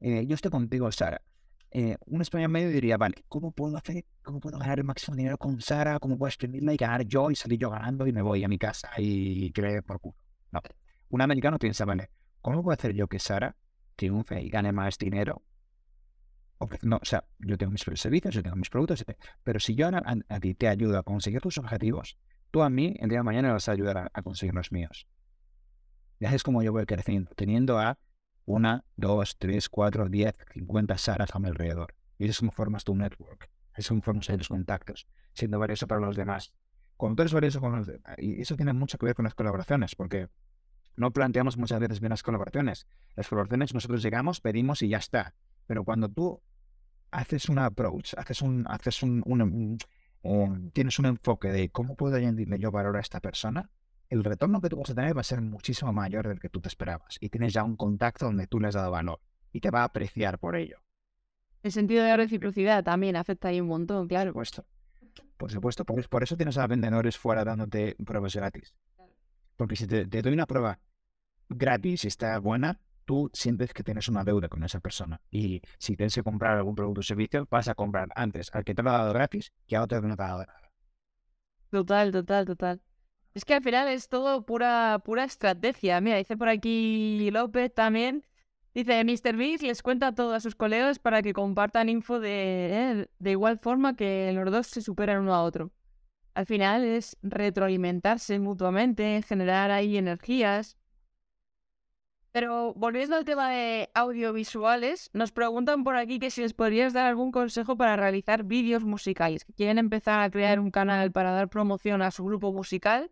eh, yo estoy contigo, Sara. un español medio diría, vale, ¿cómo puedo hacer, cómo puedo ganar el máximo dinero con Sara? ¿Cómo puedo exprimirla y ganar yo y salir yo ganando y me voy a mi casa y creer por culo? No. Un americano piensa, vale, ¿cómo puedo hacer yo que Sara triunfe y gane más dinero no, o sea, yo tengo mis servicios, yo tengo mis productos, pero si yo a, ti te ayudo a conseguir tus objetivos, tú a mí, el día de mañana vas a ayudar a, conseguir los míos. Y así es como yo voy creciendo, teniendo a una, dos, tres, cuatro, diez, cincuenta saras a mi alrededor. Y eso es como formas tu network, es como formas los contactos, siendo valioso para los demás. Cuando tú eres valioso con los demás, y eso tiene mucho que ver con las colaboraciones, porque no planteamos muchas veces bien las colaboraciones. Las colaboraciones nosotros llegamos, pedimos y ya está. Pero cuando tú haces un approach, haces un, haces un, tienes un enfoque de cómo puedo añadirle yo valor a esta persona, el retorno que tú vas a tener va a ser muchísimo mayor del que tú te esperabas. Y tienes ya un contacto donde tú le has dado valor y te va a apreciar por ello. El sentido de reciprocidad también afecta ahí un montón, claro. Por supuesto. Por supuesto, por, eso tienes a vendedores fuera dándote pruebas gratis. Porque si te, te doy una prueba gratis y está buena, tú sientes que tienes una deuda con esa persona. Y si tienes que comprar algún producto o servicio, vas a comprar antes al que te lo ha dado gratis que a otro que no te ha dado nada. Total, total, total. Es que al final es todo pura, pura estrategia. Mira, dice por aquí López también. Dice, Mr. Beast les cuenta a todos sus colegas para que compartan info de, eh, de igual forma que los dos se superan uno a otro. Al final es retroalimentarse mutuamente, generar ahí energías. Pero volviendo al tema de audiovisuales, nos preguntan por aquí que si les podrías dar algún consejo para realizar vídeos musicales, que quieren empezar a crear un canal para dar promoción a su grupo musical.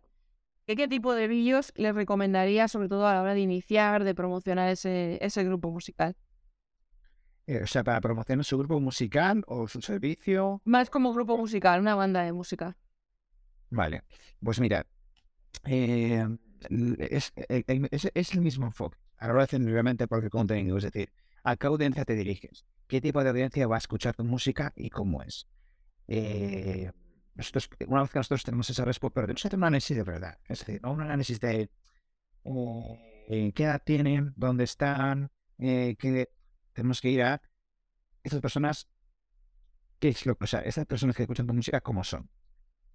¿Qué, tipo de vídeos les recomendaría, sobre todo a la hora de iniciar, de promocionar ese, ese grupo musical? Eh, o sea, para promocionar su grupo musical o su servicio. Más como grupo musical, una banda de música. Vale, pues mira, eh, es, eh, es, es, el mismo enfoque a la hora de contenido. Es decir, ¿a qué audiencia te diriges? ¿Qué tipo de audiencia va a escuchar tu música y cómo es? Eh, una vez que nosotros tenemos esa respuesta, pero tenemos que hacer un análisis de verdad. Es decir, un análisis de. Eh, qué edad tienen, dónde están, eh, que tenemos que ir a esas personas, qué es lo, o sea, esas personas que escuchan tu música, cómo son,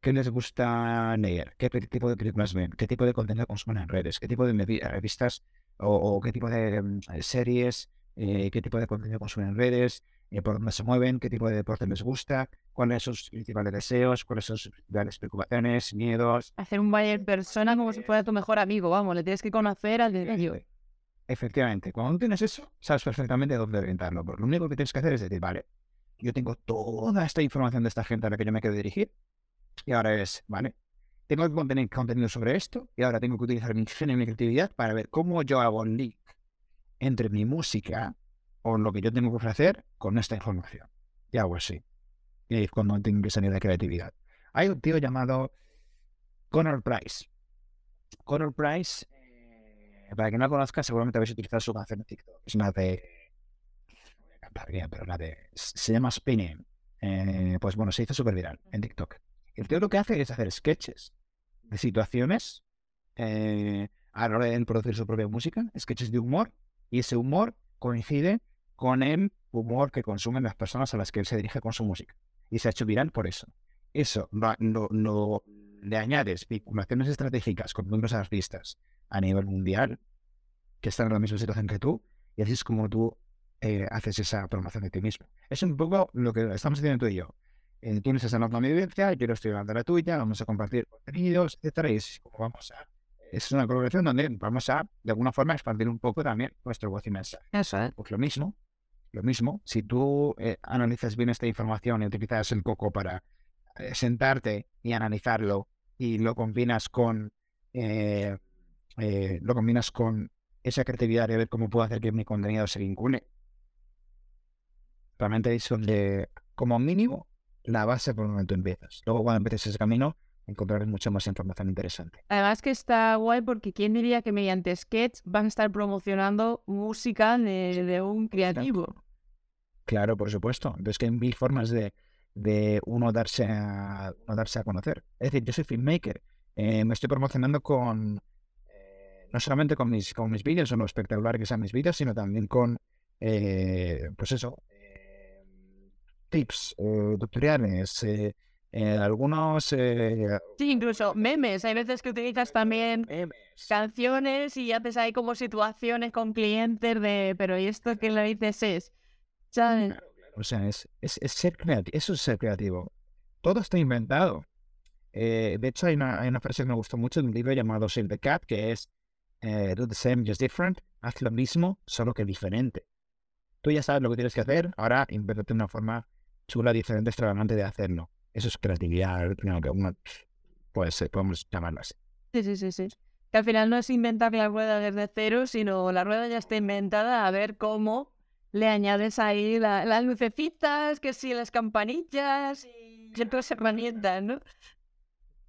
qué les gusta leer, qué tipo de películas ven, qué tipo de contenido consumen en redes, qué tipo de revistas o, qué tipo de mm, series, eh, qué tipo de contenido consumen en redes, eh, por dónde se mueven, qué tipo de deporte les gusta, cuáles son sus principales deseos, cuáles son sus principales preocupaciones, miedos. Hacer un buyer persona como si fuera tu mejor amigo, vamos, le tienes que conocer al de Efectivamente, cuando tienes eso, sabes perfectamente dónde orientarlo. lo único que tienes que hacer es decir, vale, yo tengo toda esta información de esta gente a la que yo me quiero dirigir, y ahora es, vale, tengo que contener contenido sobre esto, y ahora tengo que utilizar mi ingenio y mi creatividad para ver cómo yo hago un link entre mi música o lo que yo tengo que ofrecer con esta información. Y hago así. Y ahí es cuando tengo que salir de creatividad. Hay un tío llamado Connor Price. Connor Price, eh, para quien no lo conozca, seguramente habéis utilizado su canción en TikTok. Es una de. No bien, pero una de. Se llama Spinning. Eh, pues bueno, se hizo súper viral en TikTok. El tío lo que hace es hacer sketches de situaciones eh, a la hora de producir su propia música, sketches de humor, y ese humor coincide con el humor que consumen las personas a las que él se dirige con su música. Y se ha hecho viral por eso. Eso no, le añades vinculaciones estratégicas con otros artistas a nivel mundial que están en la misma situación que tú, y así es como tú eh, haces esa promoción de ti mismo. Es un poco lo que estamos haciendo tú y yo. Eh, tienes esa enorme evidencia, yo lo estoy dando la tuya, vamos a compartir contenidos, etcétera, y es como vamos a es una colaboración donde vamos a, de alguna forma, expandir un poco también nuestro voz y mensaje. Eso es. Pues lo mismo, lo mismo, si tú eh, analizas bien esta información y utilizas el coco para eh, sentarte y analizarlo y lo combinas con eh, lo combinas con esa creatividad de ver cómo puedo hacer que mi contenido se vincule. Realmente es donde, como mínimo, la base por el momento empiezas. Luego cuando empieces ese camino, encontrar mucha más información interesante. Además que está guay porque quién diría que mediante Sketch van a estar promocionando música de, un creativo. Claro, por supuesto. Entonces que hay mil formas de, de uno, darse a, darse a conocer. Es decir, yo soy filmmaker. Eh, me estoy promocionando con eh, no solamente con mis, con mis vídeos o lo espectacular que sean mis vídeos, sino también con eh, pues eso, tips, tutoriales, eh, algunos... Eh, sí, incluso memes. Hay veces que utilizas también canciones y haces ahí como situaciones con clientes de, pero ¿y esto qué le dices es? O sea, es, es, ser creativo. Eso es ser creativo. Todo está inventado. Eh, de hecho, hay una, hay una, frase que me gustó mucho de un libro llamado Save the Cat, que es Do the same, just different. Haz lo mismo, solo que diferente. Tú ya sabes lo que tienes que hacer, ahora invéntate una forma chula, diferente, extravagante de hacerlo. Eso es creatividad, que uno, pues podemos llamarlo así. Sí, sí, sí, sí. Que al final no es inventar la rueda desde cero, sino la rueda ya está inventada, a ver cómo le añades ahí las lucecitas, que sí, las campanillas y otras herramientas, ¿no?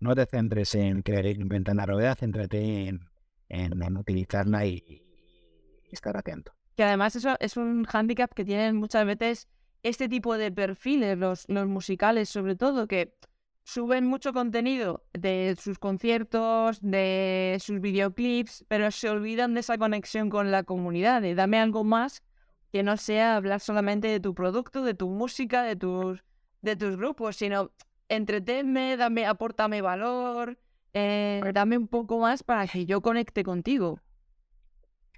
No te centres en querer inventar la rueda, céntrate en, en, utilizarla y, estar atento. Que además eso es un hándicap que tienen muchas veces este tipo de perfiles, los, los musicales sobre todo, que suben mucho contenido de sus conciertos, de sus videoclips, pero se olvidan de esa conexión con la comunidad, de dame algo más que no sea hablar solamente de tu producto, de tu música, de tus, de tus grupos, sino entretenme, dame, apórtame valor, eh, dame un poco más para que yo conecte contigo.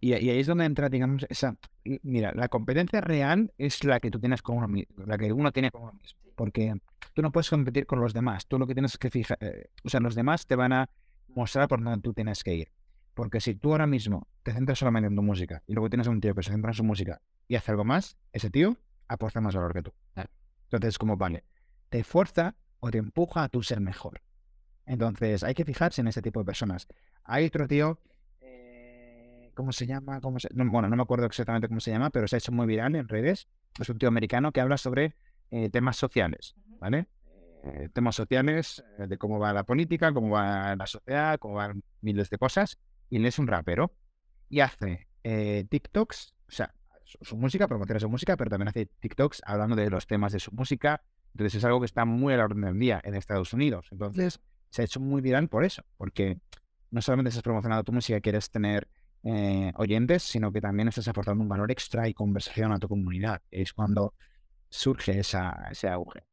Y, ahí es donde entra, digamos, esa. Mira, la competencia real es la que tú tienes con uno mismo, la que uno tiene con uno mismo. Porque tú no puedes competir con los demás. Tú lo que tienes que fijar. Eh, o sea, los demás te van a mostrar por dónde tú tienes que ir. Porque si tú ahora mismo te centras solamente en tu música y luego tienes a un tío que se centra en su música y hace algo más, ese tío aporta más valor que tú. Entonces, como vale, te fuerza o te empuja a tú ser mejor. Entonces, hay que fijarse en ese tipo de personas. Hay otro tío ¿Cómo se llama? ¿Cómo bueno, no me acuerdo exactamente cómo se llama, pero se ha hecho muy viral en redes. Es un tío americano que habla sobre eh, temas sociales, ¿vale? Eh, temas sociales eh, de cómo va la política, cómo va la sociedad, cómo van miles de cosas. Y él es un rapero y hace TikToks, o sea, su, música, promociona su música, pero también hace TikToks hablando de los temas de su música. Entonces es algo que está muy a la orden del día en Estados Unidos. Entonces se ha hecho muy viral por eso, porque no solamente estás promocionando tu música, quieres tener eh, oyentes, sino que también estás aportando un valor extra y conversación a tu comunidad. Es cuando surge esa, ese auge.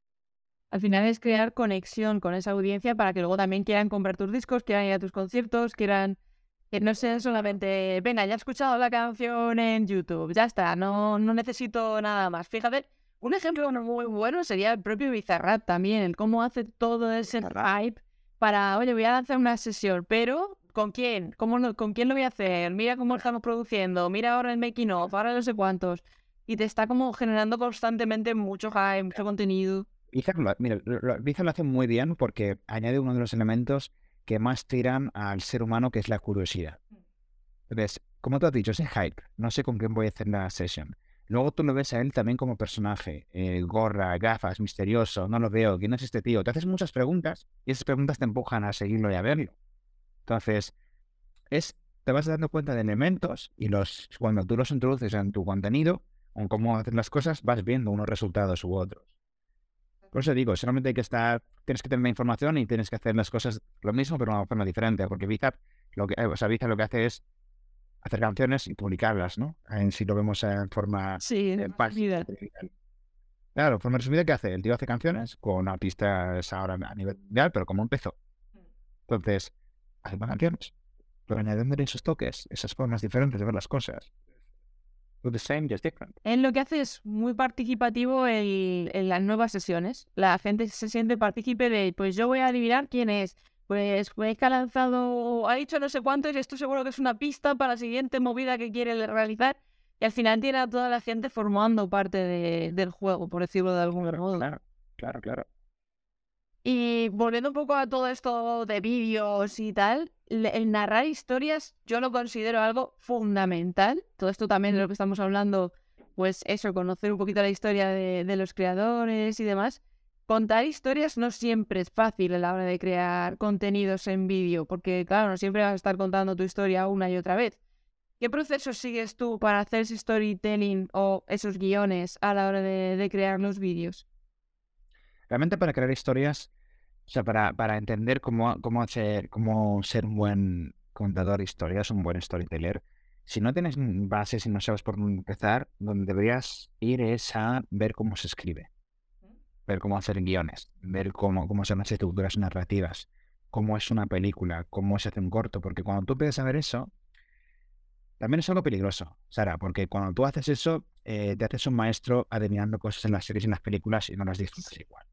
Al final es crear conexión con esa audiencia para que luego también quieran comprar tus discos, quieran ir a tus conciertos, quieran que no sea solamente, venga, ya he escuchado la canción en YouTube, ya está, no, no necesito nada más. Fíjate, un ejemplo muy bueno sería el propio Bizarrap también, el cómo hace todo ese hype para, oye, voy a lanzar una sesión, pero ¿con quién? ¿Cómo ¿Con quién lo voy a hacer? Mira cómo estamos produciendo, mira ahora el making of, ahora no sé cuántos. Y te está como generando constantemente mucho hype, mucho contenido. Mira, lo hace muy bien porque añade uno de los elementos que más tiran al ser humano, que es la curiosidad. Entonces, como tú has dicho, ese hype, no sé con quién voy a hacer la sesión. Luego tú lo ves a él también como personaje, eh, gorra, gafas, misterioso, no lo veo, ¿quién es este tío? Te haces muchas preguntas y esas preguntas te empujan a seguirlo y a verlo. Entonces, es, te vas dando cuenta de elementos y los, cuando tú los introduces en tu contenido, en cómo hacer las cosas, vas viendo unos resultados u otros. Por eso digo, solamente hay que estar, tienes que tener la información y tienes que hacer las cosas lo mismo, pero de una forma diferente, porque Bizarre lo que, o sea, lo que hace es hacer canciones y publicarlas, ¿no? En si lo vemos en forma sí, en resumida. Claro, forma resumida, ¿qué hace? El tío hace canciones con artistas ahora a nivel mundial, pero ¿cómo empezó? Mm. Entonces, hace más canciones, pero añadiendo esos toques, esas formas diferentes de ver las cosas. The same, just different. Él lo que hace es muy participativo en, las nuevas sesiones. La gente se siente partícipe de, pues yo voy a adivinar quién es. Pues, pues que ha lanzado, ha dicho no sé cuánto y esto seguro que es una pista para la siguiente movida que quiere realizar. Y al final tiene a toda la gente formando parte del juego, por decirlo de algún modo. Claro, claro, claro. Y volviendo un poco a todo esto de vídeos y tal, el narrar historias yo lo considero algo fundamental. Todo esto también de lo que estamos hablando, pues eso, conocer un poquito la historia de, los creadores y demás. Contar historias no siempre es fácil a la hora de crear contenidos en vídeo, porque claro, no siempre vas a estar contando tu historia una y otra vez. ¿Qué proceso sigues tú para hacer ese storytelling o esos guiones a la hora de crear los vídeos? Realmente para crear historias, o sea, para, para entender cómo, cómo, hacer, cómo ser un buen contador de historias, un buen storyteller, si no tienes bases y no sabes por dónde empezar, donde deberías ir es a ver cómo se escribe, ver cómo hacer guiones, ver cómo, cómo son las estructuras narrativas, cómo es una película, cómo se hace un corto, porque cuando tú empiezas a ver eso, también es algo peligroso, Sara, porque cuando tú haces eso, eh, te haces un maestro adivinando cosas en las series y en las películas y no las disfrutas igual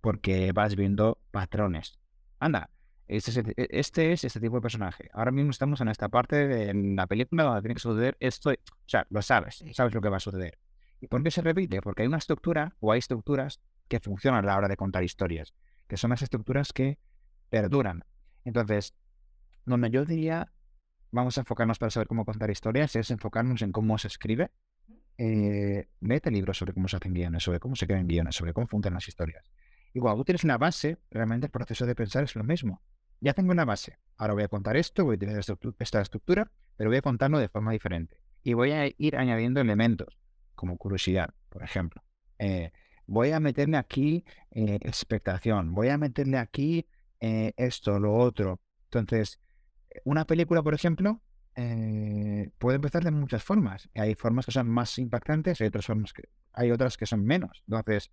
porque vas viendo patrones. Anda, este es, e, este es este tipo de personaje. Ahora mismo estamos en esta parte de la película donde tiene que suceder esto. O sea, lo sabes, sabes lo que va a suceder. ¿Y por qué se repite? Porque hay una estructura o hay estructuras que funcionan a la hora de contar historias, que son las estructuras que perduran. Entonces, donde yo diría, vamos a enfocarnos para saber cómo contar historias, es enfocarnos en cómo se escribe. Eh, libros sobre cómo se hacen guiones, sobre cómo se crean guiones, sobre cómo funcionan las historias. Y cuando tú tienes una base, realmente el proceso de pensar es lo mismo. Ya tengo una base. Ahora voy a contar esto, voy a tener esta estructura, pero voy a contarlo de forma diferente. Y voy a ir añadiendo elementos, como curiosidad, por ejemplo. Eh, voy a meterle aquí eh, expectación, voy a meterle aquí eh, esto, lo otro. Entonces, una película, por ejemplo, puede empezar de muchas formas. Hay formas que son más impactantes, hay otras formas que hay otras que son menos. Entonces,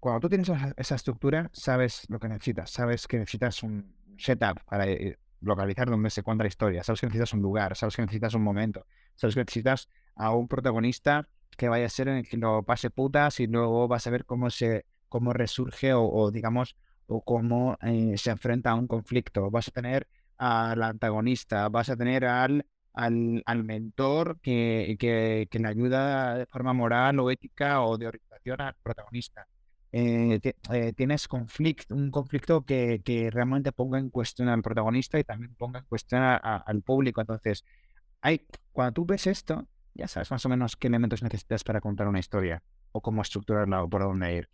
cuando tú tienes esa, estructura, sabes lo que necesitas, sabes que necesitas un setup para eh, localizar dónde se cuenta la historia, sabes que necesitas un lugar, sabes que necesitas un momento, sabes que necesitas a un protagonista que vaya a ser en el que lo pase putas y luego vas a ver cómo se cómo resurge o, digamos o cómo eh, se enfrenta a un conflicto. Vas a tener al antagonista, vas a tener al, al, al mentor que, que, que le ayuda de forma moral o ética o de orientación al protagonista eh, eh, tienes conflicto, un conflicto que, que, realmente ponga en cuestión al protagonista y también ponga en cuestión al público. Entonces, hay, cuando tú ves esto, ya sabes más o menos qué elementos necesitas para contar una historia o cómo estructurarla o por dónde ir.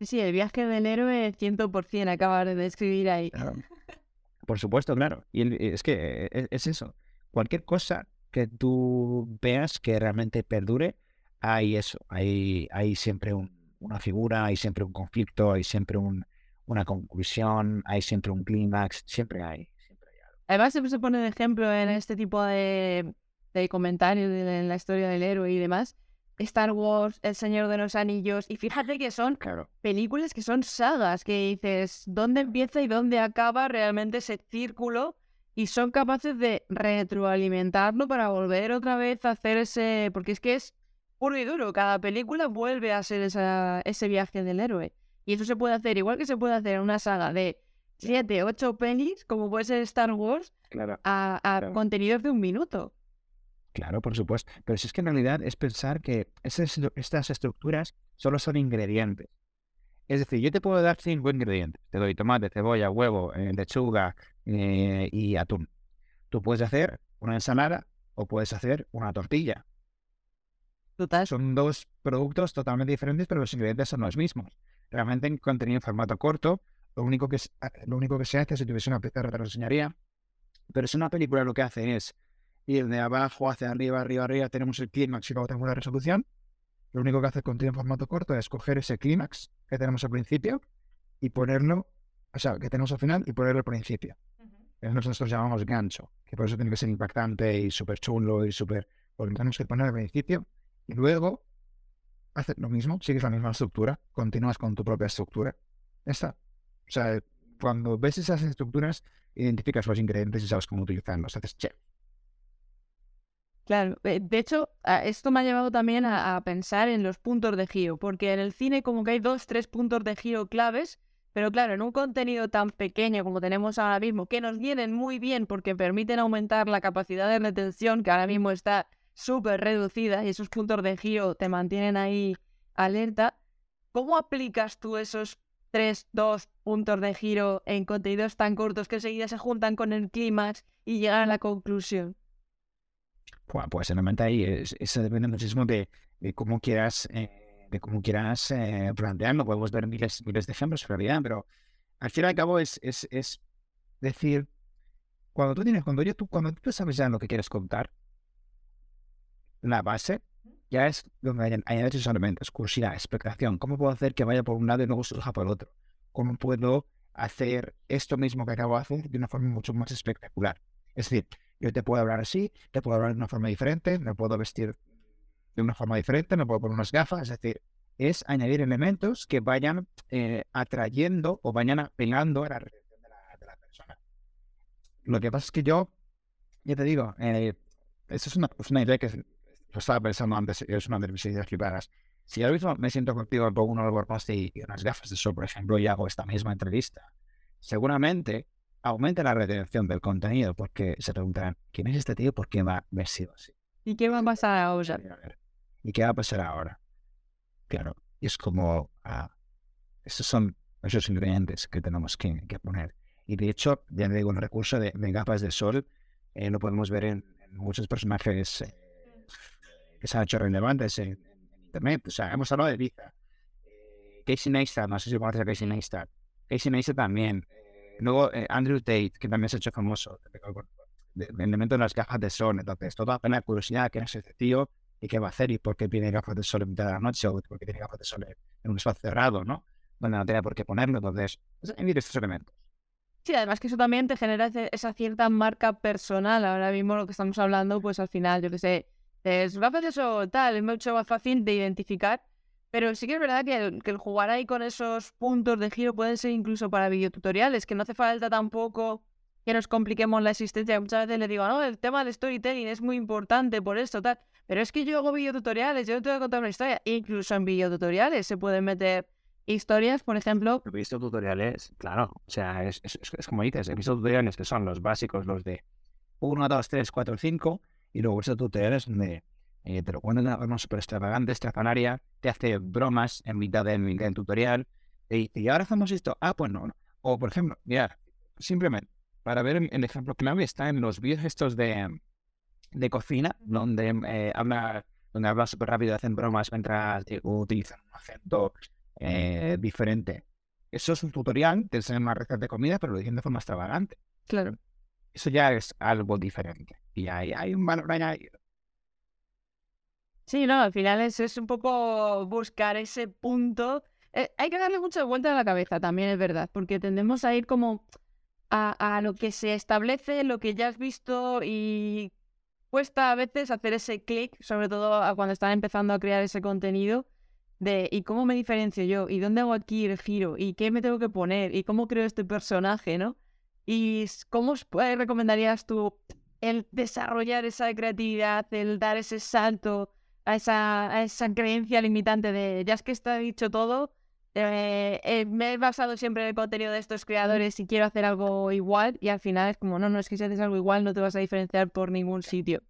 Sí, el viaje del héroe 100% acabar de describir ahí. Por supuesto, claro. Y es que es, es, eso. Cualquier cosa que tú veas que realmente perdure, hay eso, hay, hay siempre un, una figura, hay siempre un conflicto, hay siempre una conclusión, hay siempre un clímax, siempre hay. Además, siempre se pone de ejemplo en este tipo de, de comentarios de la historia del héroe y demás. Star Wars, El Señor de los Anillos, y fíjate que son películas que son sagas, que dices, ¿dónde empieza y dónde acaba realmente ese círculo? Y son capaces de retroalimentarlo para volver otra vez a hacer ese... Porque es que es puro y duro, cada película vuelve a ser esa, ese viaje del héroe. Y eso se puede hacer, igual que se puede hacer en una saga de siete, ocho pelis, como puede ser Star Wars, a, contenidos de un minuto. Claro, por supuesto. Pero si es que en realidad es pensar que estas estructuras solo son ingredientes. Es decir, yo te puedo dar cinco ingredientes. Te doy tomate, cebolla, huevo, eh, lechuga eh, y atún. Tú puedes hacer una ensalada o puedes hacer una tortilla. Total. Son dos productos totalmente diferentes, pero los ingredientes son los mismos. Realmente en contenido en formato corto, lo único que, ah, lo único que se hace, si tuviese una pizarra te lo enseñaría, pero es una película lo que hace es ir de abajo hacia arriba, arriba, arriba, tenemos el clímax y luego tenemos la resolución. Lo único que hace el contenido en formato corto es coger ese clímax que tenemos al principio y ponerlo, o sea, que tenemos al final y ponerlo al principio. Nosotros llamamos gancho, que por eso tiene que ser impactante y súper chulo y súper... Porque tenemos que poner al principio luego haces lo mismo, sigues la misma estructura, continúas con tu propia estructura. está. O sea, cuando ves esas estructuras, identificas los ingredientes y sabes cómo utilizarlos. Haces chef. Claro, eh, de hecho, esto me ha llevado también a, pensar en los puntos de giro, porque en el cine como que hay dos, tres puntos de giro claves, pero claro, en un contenido tan pequeño como tenemos ahora mismo, que nos vienen muy bien porque permiten aumentar la capacidad de retención, que ahora mismo está súper reducida, y esos puntos de giro te mantienen ahí alerta, ¿cómo aplicas tú esos tres, dos puntos de giro en contenidos tan cortos que enseguida se juntan con el clímax y llegan a la conclusión? pues realmente ahí eso depende muchísimo de, cómo quieras, eh, de cómo quieras eh, plantearlo. Podemos ver miles, miles de ejemplos en realidad, pero al fin y al cabo es, es, es decir, cuando tú tienes, cuando yo, tú, cuando tú sabes ya lo que quieres contar, la base ya es donde hay esos elementos, curiosidad, expectación. ¿Cómo puedo hacer que vaya por un lado y luego surja por el otro? ¿Cómo puedo hacer esto mismo que acabo de hacer de una forma mucho más espectacular? Es decir, yo te puedo hablar así, te puedo hablar de una forma diferente, me puedo vestir de una forma diferente, me puedo poner unas gafas, es decir, es añadir elementos que vayan eh, atrayendo o vayan apelando a la reacción de la, persona. Lo que pasa es que yo, ya te digo, eh, es una, es una idea que lo estaba pensando antes, es una de mis ideas privadas. Si ahora mismo me siento contigo, me pongo un post y, y unas gafas de sol, por ejemplo, y hago esta misma entrevista, seguramente aumenta la retención del contenido porque se preguntarán, ¿quién es este tío? ¿Por qué va vestido así? ¿Y qué va a pasar ahora? ¿Y qué va a pasar ahora? Claro, y es como, ah, esos son esos ingredientes que tenemos que, poner. Y de hecho, ya digo, el recurso de, gafas de sol eh, lo podemos ver en, muchos personajes eh, que se han hecho relevantes en, Internet. O sea, hemos hablado de Visa. Eh, Casey Neistat, no sé si conoces a Casey Neistat. Casey Neistat también Luego eh, Andrew Tate, que también se ha hecho famoso, el elemento de las gafas de sol. Entonces, toda la curiosidad, quién es este tío y qué va a hacer y por qué tiene gafas de sol en mitad de la noche o por qué tiene gafas de sol en un espacio cerrado, ¿no? Donde no tiene por qué ponerlo. Entonces, añadir estos elementos. Sí, además que eso también te genera esa cierta marca personal. Ahora mismo lo que estamos hablando, pues al final, yo qué sé, es gafas de sol, tal, es mucho más fácil de identificar pero sí que es verdad que el, jugar ahí con esos puntos de giro puede ser incluso para videotutoriales, que no hace falta tampoco que nos compliquemos la existencia. Muchas veces le digo, no, el tema del storytelling es muy importante por esto, tal. Pero es que yo hago videotutoriales, yo te voy a contar una historia. Incluso en videotutoriales se pueden meter historias, por ejemplo. He visto tutoriales, claro. O sea, es, como dices, he visto tutoriales que son los básicos, los de 1, 2, 3, 4, 5, y luego visto tutoriales de eh, te lo cuenta de una forma súper extravagante, estrafanaria, te hace bromas en mitad del, tutorial, y, y, ahora hacemos esto, ah, pues no, O, por ejemplo, mira, simplemente, para ver el, ejemplo clave está en los vídeos estos de, de cocina, donde eh, habla donde habla súper rápido, hacen bromas mientras eh, utilizan un acento eh, diferente. Eso es un tutorial, te enseñan una receta de comida, pero lo dicen de forma extravagante. Claro. Eso ya es algo diferente. Y hay, hay un valor añadido. Sí, no, al final es, es un poco buscar ese punto. Eh, hay que darle mucha vuelta a la cabeza, también es verdad, porque tendemos a ir como a, a lo que se establece, lo que ya has visto y cuesta a veces hacer ese clic, sobre todo a cuando están empezando a crear ese contenido, de ¿y cómo me diferencio yo? ¿Y dónde hago aquí el giro? ¿Y qué me tengo que poner? ¿Y cómo creo este personaje, no? ¿Y cómo recomendarías tú el desarrollar esa creatividad, el dar ese salto a esa, a esa creencia limitante de ya es que está dicho todo, eh, eh, me he basado siempre en el contenido de estos creadores y quiero hacer algo igual y al final es como, no, no, es que si haces algo igual no te vas a diferenciar por ningún sitio.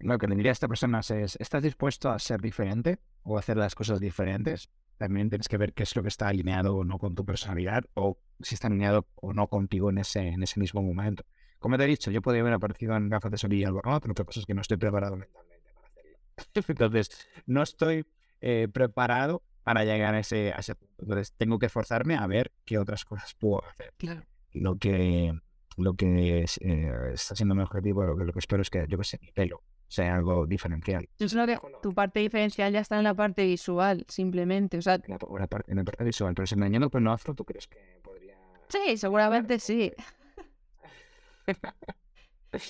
Lo que le diría a esta persona es, ¿estás dispuesto a ser diferente o a hacer las cosas diferentes? También tienes que ver qué es lo que está alineado o no con tu personalidad o si está alineado o no contigo en ese, en ese mismo momento. Como te he dicho, yo podría haber aparecido en gafas de sol y algo, ¿no? pero lo que pasa es que no estoy preparado mentalmente para hacerlo. Entonces, no estoy eh, preparado para llegar a ese, a ese punto. Entonces tengo que esforzarme a ver qué otras cosas puedo hacer. Claro. Lo que, lo que eh, está siendo mi objetivo, lo que, lo que espero es que, yo que sé, mi pelo sea algo diferencial. Yo creo que tu parte diferencial ya está en la parte visual, simplemente. O sea, en la, parte, en la parte visual, pero si me añado no afro, ¿tú crees que podría...? Sí, seguramente sí.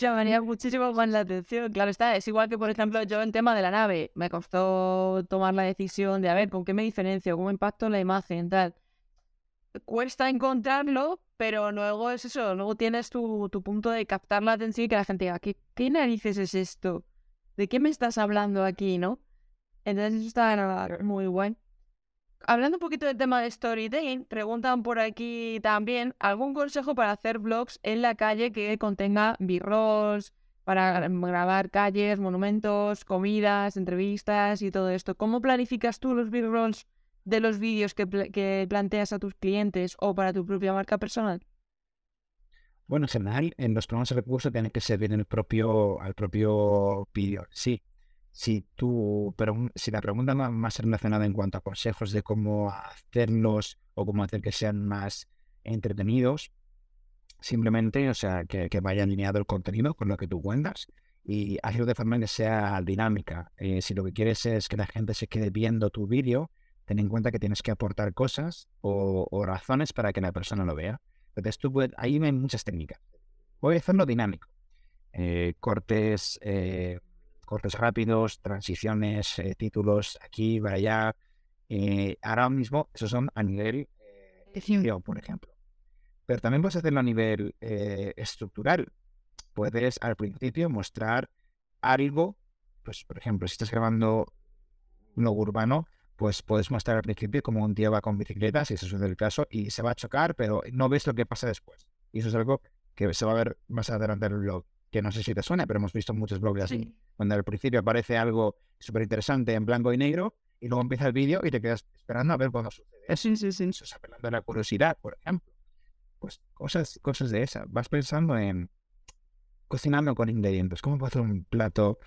Llamaría muchísimo más la atención. Claro está, es igual que, por ejemplo, yo en tema de la nave, me costó tomar la decisión de, a ver, ¿con qué me diferencio? ¿Cómo impacto en la imagen? Tal. Cuesta encontrarlo, pero luego es eso, luego tienes tu, tu punto de captar la atención y que la gente diga, ¿qué, ¿qué narices es esto? ¿De qué me estás hablando aquí, no? Entonces eso está muy bueno. Hablando un poquito del tema de storytelling, preguntan por aquí también algún consejo para hacer vlogs en la calle que contenga b-rolls, para grabar calles, monumentos, comidas, entrevistas y todo esto. ¿Cómo planificas tú los b-rolls de los vídeos que, planteas a tus clientes o para tu propia marca personal? Bueno, en general, en los programas de recursos tiene que servir en el propio, al propio vídeo. Sí, si tú, pero si la pregunta más relacionada en cuanto a consejos de cómo hacerlos o cómo hacer que sean más entretenidos, simplemente, o sea, que, vaya alineado el contenido con lo que tú cuentas y hazlo de forma que sea dinámica. Eh, si lo que quieres es que la gente se quede viendo tu vídeo, ten en cuenta que tienes que aportar cosas o, razones para que la persona lo vea. Entonces, tú ahí hay muchas técnicas. Voy a hacerlo dinámico. Eh, cortes, eh, cortes rápidos, transiciones, eh, títulos aquí, para allá. Eh, ahora mismo, esos son a nivel eh, por ejemplo. Pero también puedes hacerlo a nivel estructural. Puedes al principio mostrar algo, pues por ejemplo, si estás grabando un urbano, pues puedes mostrar al principio como un tío va con bicicleta, si eso es el caso, y se va a chocar, pero no ves lo que pasa después. Y eso es algo que se va a ver más adelante en el blog que no sé si te suena, pero hemos visto muchos blogs así, cuando al principio aparece algo súper interesante en blanco y negro, y luego empieza el vídeo y te quedas esperando a ver cuándo sucede. Sí, sí, sí. Eso es apelando a la curiosidad, por ejemplo. Pues cosas, cosas de esas. Vas pensando en cocinando con ingredientes. ¿Cómo puedo hacer un plato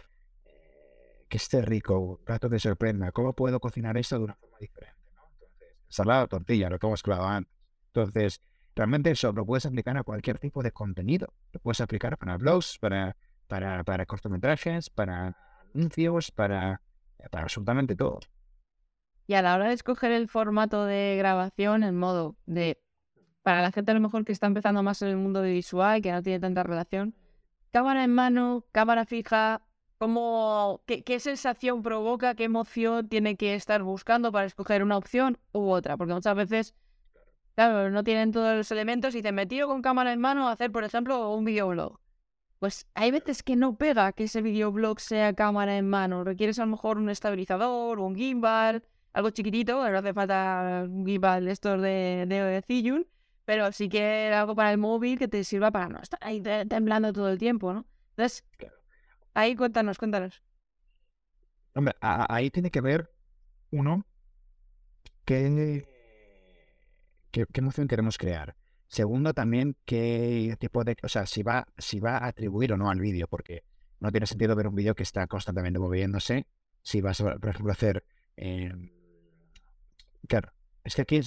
eh, que esté rico, un plato que sorprenda? ¿Cómo puedo cocinar esto de una forma diferente? ¿no? Entonces, salada tortilla, lo que hemos clavado antes. Entonces, Realmente eso lo puedes aplicar a cualquier tipo de contenido. Lo puedes aplicar para blogs, para, para, para cortometrajes, para anuncios, para, para absolutamente todo. Y a la hora de escoger el formato de grabación, en modo de, para la gente a lo mejor que está empezando más en el mundo de visual, que no tiene tanta relación, cámara en mano, cámara fija, ¿cómo, qué, qué, sensación provoca, qué emoción tiene que estar buscando para escoger una opción u otra? Porque muchas veces Claro, no tienen todos los elementos y te metido con cámara en mano a hacer, por ejemplo, un videoblog. Pues hay veces que no pega que ese videoblog sea cámara en mano. Requieres a lo mejor un estabilizador, un gimbal, algo chiquitito, no hace falta un gimbal estos de, de pero sí que algo para el móvil que te sirva para no estar ahí temblando todo el tiempo, ¿no? Entonces, ahí cuéntanos, cuéntanos. Hombre, ahí tiene que ver, uno, que qué, emoción queremos crear. Segundo, también qué tipo de, o sea, si va, si va a atribuir o no al vídeo, porque no tiene sentido ver un vídeo que está constantemente moviéndose. Si vas, por ejemplo, hacer, eh, claro, es que aquí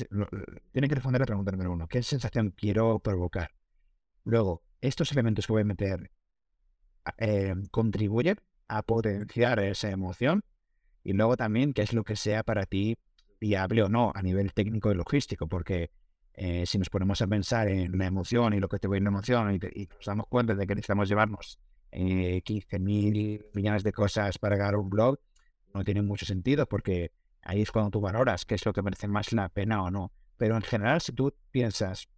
tiene que responder la pregunta número uno. ¿Qué sensación quiero provocar? Luego, estos elementos que voy a meter eh, contribuyen a potenciar esa emoción. Y luego también, qué es lo que sea para ti viable o no a nivel técnico y logístico, porque eh, si nos ponemos a pensar en la emoción y lo que te voy en la emoción y, nos damos cuenta de que necesitamos llevarnos eh, 15 mil millones de cosas para ganar un blog, no tiene mucho sentido porque ahí es cuando tú valoras qué es lo que merece más la pena o no. Pero en general, si tú piensas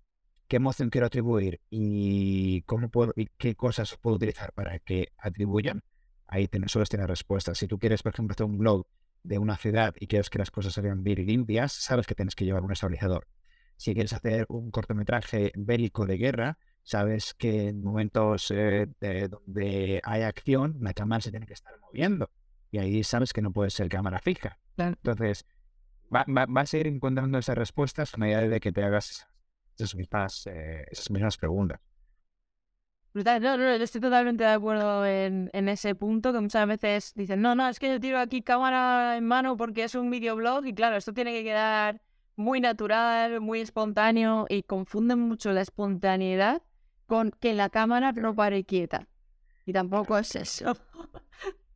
qué emoción quiero atribuir y cómo puedo y qué cosas puedo utilizar para que atribuyan, ahí tienes, solo tienes respuestas. Si tú quieres, por ejemplo, hacer un blog de una ciudad y quieres que las cosas salgan bien y limpias, sabes que tienes que llevar un estabilizador. Si quieres hacer un cortometraje bélico de guerra, sabes que en momentos eh, donde hay acción, la cámara se tiene que estar moviendo. Y ahí sabes que no puede ser cámara fija. Entonces, va, vas a ir encontrando esas respuestas a medida de que te hagas esas mismas, eh, esas mismas preguntas. No, no, no, estoy totalmente de acuerdo en, en, ese punto, que muchas veces dicen, no, no, es que yo tiro aquí cámara en mano porque es un videoblog y claro, esto tiene que quedar muy natural, muy espontáneo y confunden mucho la espontaneidad con que la cámara no pare quieta. Y tampoco es eso.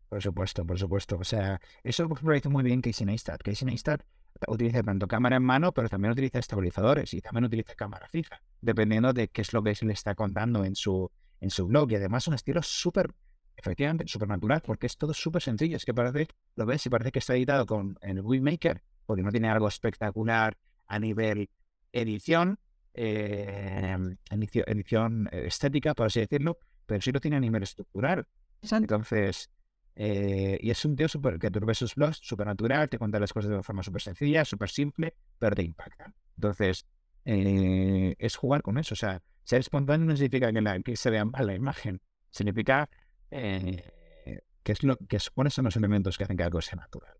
Por supuesto, por supuesto. O sea, eso por ejemplo lo hizo muy bien Casey Neistat. Casey Neistat utiliza tanto cámara en mano, pero también utiliza estabilizadores y también utiliza cámara fija, dependiendo de qué es lo que se le está contando en su, en su blog. Y además un estilo súper, efectivamente, súper natural, porque es todo súper sencillo. Es que parece, lo ves y parece que está editado con el Maker porque no tiene algo espectacular a nivel edición, eh, edición estética, por así decirlo, pero sí lo tiene a nivel estructural. Entonces, eh, y es un tío super, que tú ves sus blogs súper natural, te cuenta las cosas de una forma súper sencilla, súper simple, pero te impacta. Entonces, eh, es jugar con eso. O sea, ser espontáneo no significa que, la, que se vea mal la imagen, significa que, es lo, que cuáles son los elementos que hacen que algo sea natural.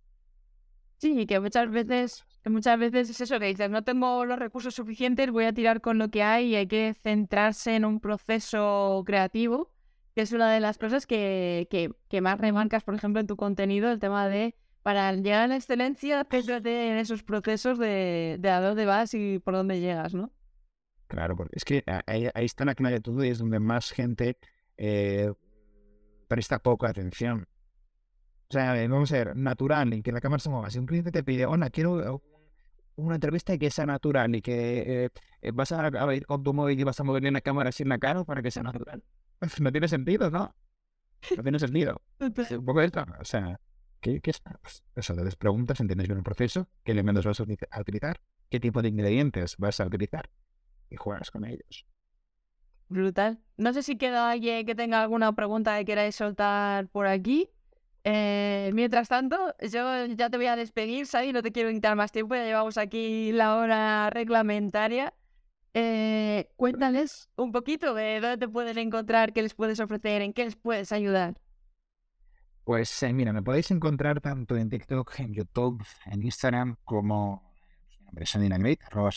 Sí, que muchas veces, que muchas veces es eso que dices, no tengo los recursos suficientes, voy a tirar con lo que hay y hay que centrarse en un proceso creativo, que es una de las cosas que, que, más remarcas, por ejemplo, en tu contenido, el tema de para llegar a la excelencia, céntrate en esos procesos de, de a dónde vas y por dónde llegas, ¿no? Claro, porque es que ahí, ahí está la clave de todo y es donde más gente eh, presta poca atención. O sea, eh, vamos a ver, natural y que la cámara se mueva. Si un cliente te pide, hola, quiero una entrevista y que sea natural y que eh, vas a, ir con tu móvil y vas a moverle la cámara en la cara para que sea natural. No tiene sentido, ¿no? No tiene sentido. un poco esto. O sea, ¿qué, qué es? Pues eso, te preguntas, entiendes bien el proceso, qué elementos vas a utilizar, qué tipo de ingredientes vas a utilizar y juegas con ellos. Brutal. No sé si queda alguien que tenga alguna pregunta que queráis soltar por aquí. Eh, mientras tanto, yo ya te voy a despedir, Sadi, no te quiero quitar más tiempo, ya llevamos aquí la hora reglamentaria. Eh, cuéntales un poquito de dónde te pueden encontrar, qué les puedes ofrecer, en qué les puedes ayudar. Pues eh, mira, me podéis encontrar tanto en TikTok, en YouTube, en Instagram, como en arroba.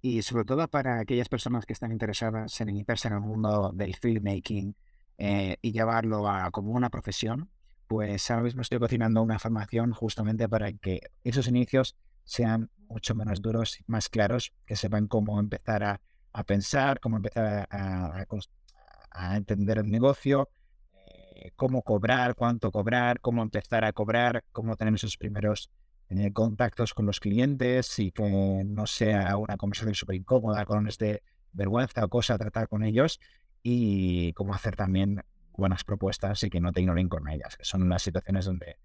Y sobre todo para aquellas personas que están interesadas en iniciarse en el mundo del filmmaking y llevarlo a como una profesión, pues ahora mismo estoy cocinando una formación justamente para que esos inicios sean mucho menos duros más claros, que sepan cómo empezar a, pensar, cómo empezar a, entender el negocio, eh, cómo cobrar, cuánto cobrar, cómo empezar a cobrar, cómo tener esos primeros eh, contactos con los clientes y que no sea una conversación súper incómoda, con este vergüenza o cosa tratar con ellos y cómo hacer también buenas propuestas y que no te ignoren con ellas, son las situaciones donde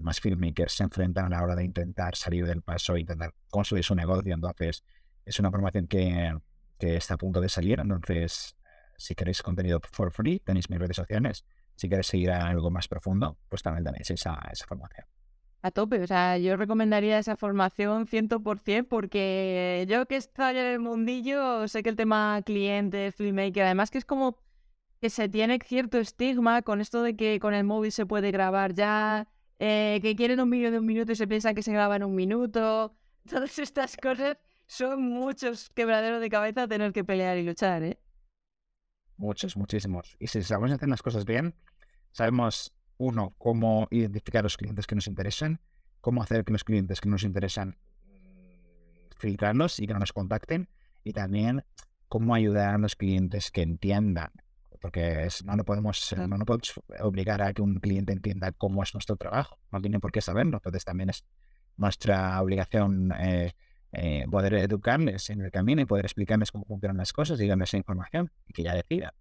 más filmmakers se enfrentan a la hora de intentar salir del paso e intentar construir su negocio. Entonces, es una formación que, que está a punto de salir. Entonces, si queréis contenido for free, tenéis mis redes sociales. Si queréis seguir a algo más profundo, pues también tenéis esa, esa formación. A tope, o sea, yo recomendaría esa formación 100% porque yo que estoy en el mundillo sé que el tema cliente, filmmaker, además que es como que se tiene cierto estigma con esto de que con el móvil se puede grabar ya, eh, que quieren un vídeo de un minuto y se piensa que se graba en un minuto. Todas estas cosas son muchos quebraderos de cabeza tener que pelear y luchar, ¿eh? Muchos, muchísimos. Y si sabemos hacer las cosas bien, sabemos, uno, cómo identificar a los clientes que nos interesan, cómo hacer que los clientes que nos interesan mm, filtrarlos y que no nos contacten, y también cómo ayudar a los clientes que entiendan porque no, no, podemos, eh, no, no, podemos obligar a que un cliente entienda cómo es nuestro trabajo, no tiene por qué saberlo, entonces también es nuestra obligación eh, eh, poder educarles en el camino y poder explicarles cómo funcionan las cosas y darles esa información y que ya decidan.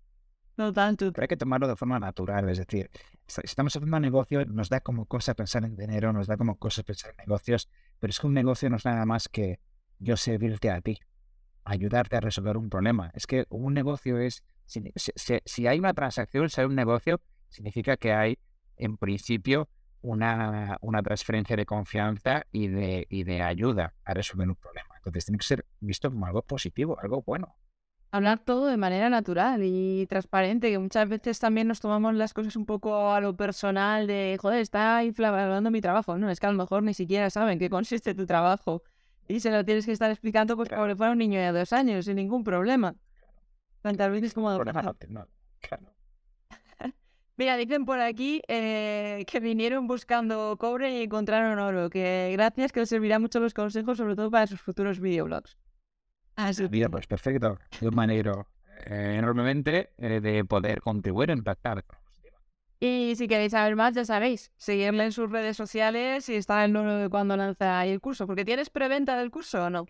No tanto. Pero hay que tomarlo de forma natural, es decir, si estamos haciendo un negocio, nos da como cosa pensar en dinero, nos da como cosa pensar en negocios, pero es que un negocio no es nada más que yo servirte a ti, ayudarte a resolver un problema. Es que un negocio es, si, si hay una transacción, si hay un negocio, significa que hay, en principio, una, una transferencia de confianza y de, y de ayuda a resolver un problema. Entonces tiene que ser visto como algo positivo, algo bueno hablar todo de manera natural y transparente, que muchas veces también nos tomamos las cosas un poco a lo personal de, joder, está inflamando mi trabajo. No, es que a lo mejor ni siquiera saben qué consiste tu trabajo y se lo tienes que estar explicando pues como si fuera un niño de dos años, sin ningún problema. Tantas veces como... Mira, dicen por aquí eh, que vinieron buscando cobre y encontraron oro, que gracias que os servirá mucho los consejos, sobre todo para sus futuros videoblogs. Así Bien, pues perfecto. Yo me alegro eh, enormemente eh, de poder contribuir a impactar. Y si queréis saber más, ya sabéis, seguirle en sus redes sociales y estar en lo de cuando lanza el curso. Porque tienes preventa del curso o no?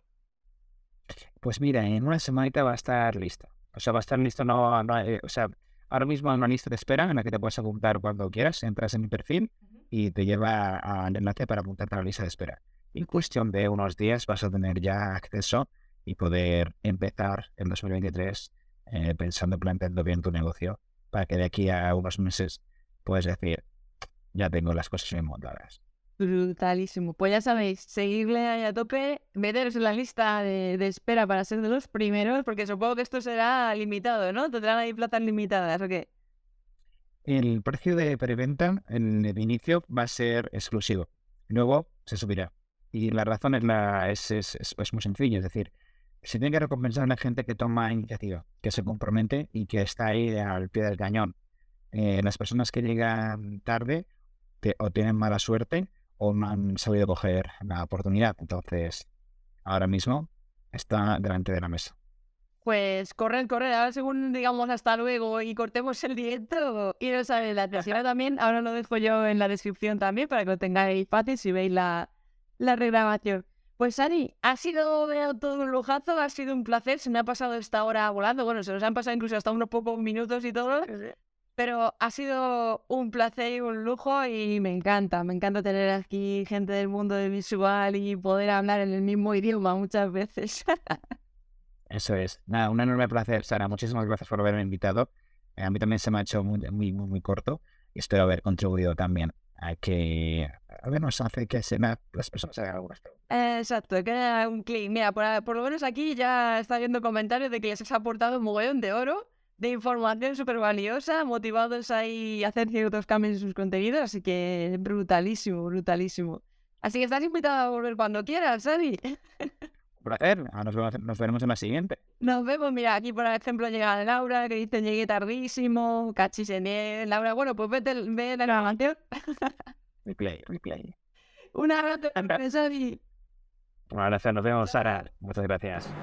Pues mira, en una semanita va a estar listo. O sea, va a estar listo, no, no eh, o sea, ahora mismo hay una lista de espera en la que te puedes apuntar cuando quieras, entras en mi perfil y te lleva al enlace para apuntarte a la lista de espera. En cuestión de unos días vas a tener ya acceso y poder empezar en 2023 eh, pensando, planteando bien tu negocio para que de aquí a unos meses puedas decir, ya tengo las cosas bien montadas. Brutalísimo. Pues ya sabéis, seguirle ahí a tope, meteros en la lista de, espera para ser de los primeros, porque supongo que esto será limitado, ¿no? Tendrán ahí plazas limitadas, ¿o qué? El precio de preventa en el inicio va a ser exclusivo. Luego se subirá. Y la razón es, la, es, es, es muy sencilla, es decir, se tiene que recompensar a la gente que toma iniciativa, que se compromete y que está ahí al pie del cañón. Eh, las personas que llegan tarde o tienen mala suerte o no han sabido coger la oportunidad. Entonces, ahora mismo está delante de la mesa. Pues correr, correr. Ahora según digamos hasta luego y cortemos el directo y no sabéis la atención también. Ahora lo dejo yo en la descripción también para que lo tengáis fácil si veis la, la regrabación. Pues Ari, ha sido todo un lujazo, ha sido un placer, se me ha pasado esta hora volando, bueno, se nos han pasado incluso hasta unos pocos minutos y todo, pero ha sido un placer y un lujo y me encanta, me encanta tener aquí gente del mundo del visual y poder hablar en el mismo idioma muchas veces. Eso es, nada, un enorme placer, Sara, muchísimas gracias por haberme invitado, a mí también se me ha hecho muy, muy, muy corto y espero haber contribuido también a que a ver, nos hace que se las personas hagan algunas preguntas. Exacto, que un clic. Mira, por, lo menos aquí ya está viendo comentarios de que les has aportado un mogollón de oro, de información súper valiosa, motivados ahí a hacer ciertos cambios en sus contenidos, así que brutalísimo, brutalísimo. Así que estás invitado a volver cuando quieras, Sari. Un placer, nos, nos veremos en la siguiente. Nos vemos, mira, aquí por ejemplo llega Laura, que dice llegué tardísimo, cachis en Laura, bueno, pues vete, ve la grabación. Replay, replay. Un abrazo, Un abrazo, nos vemos, Sara. Muchas gracias.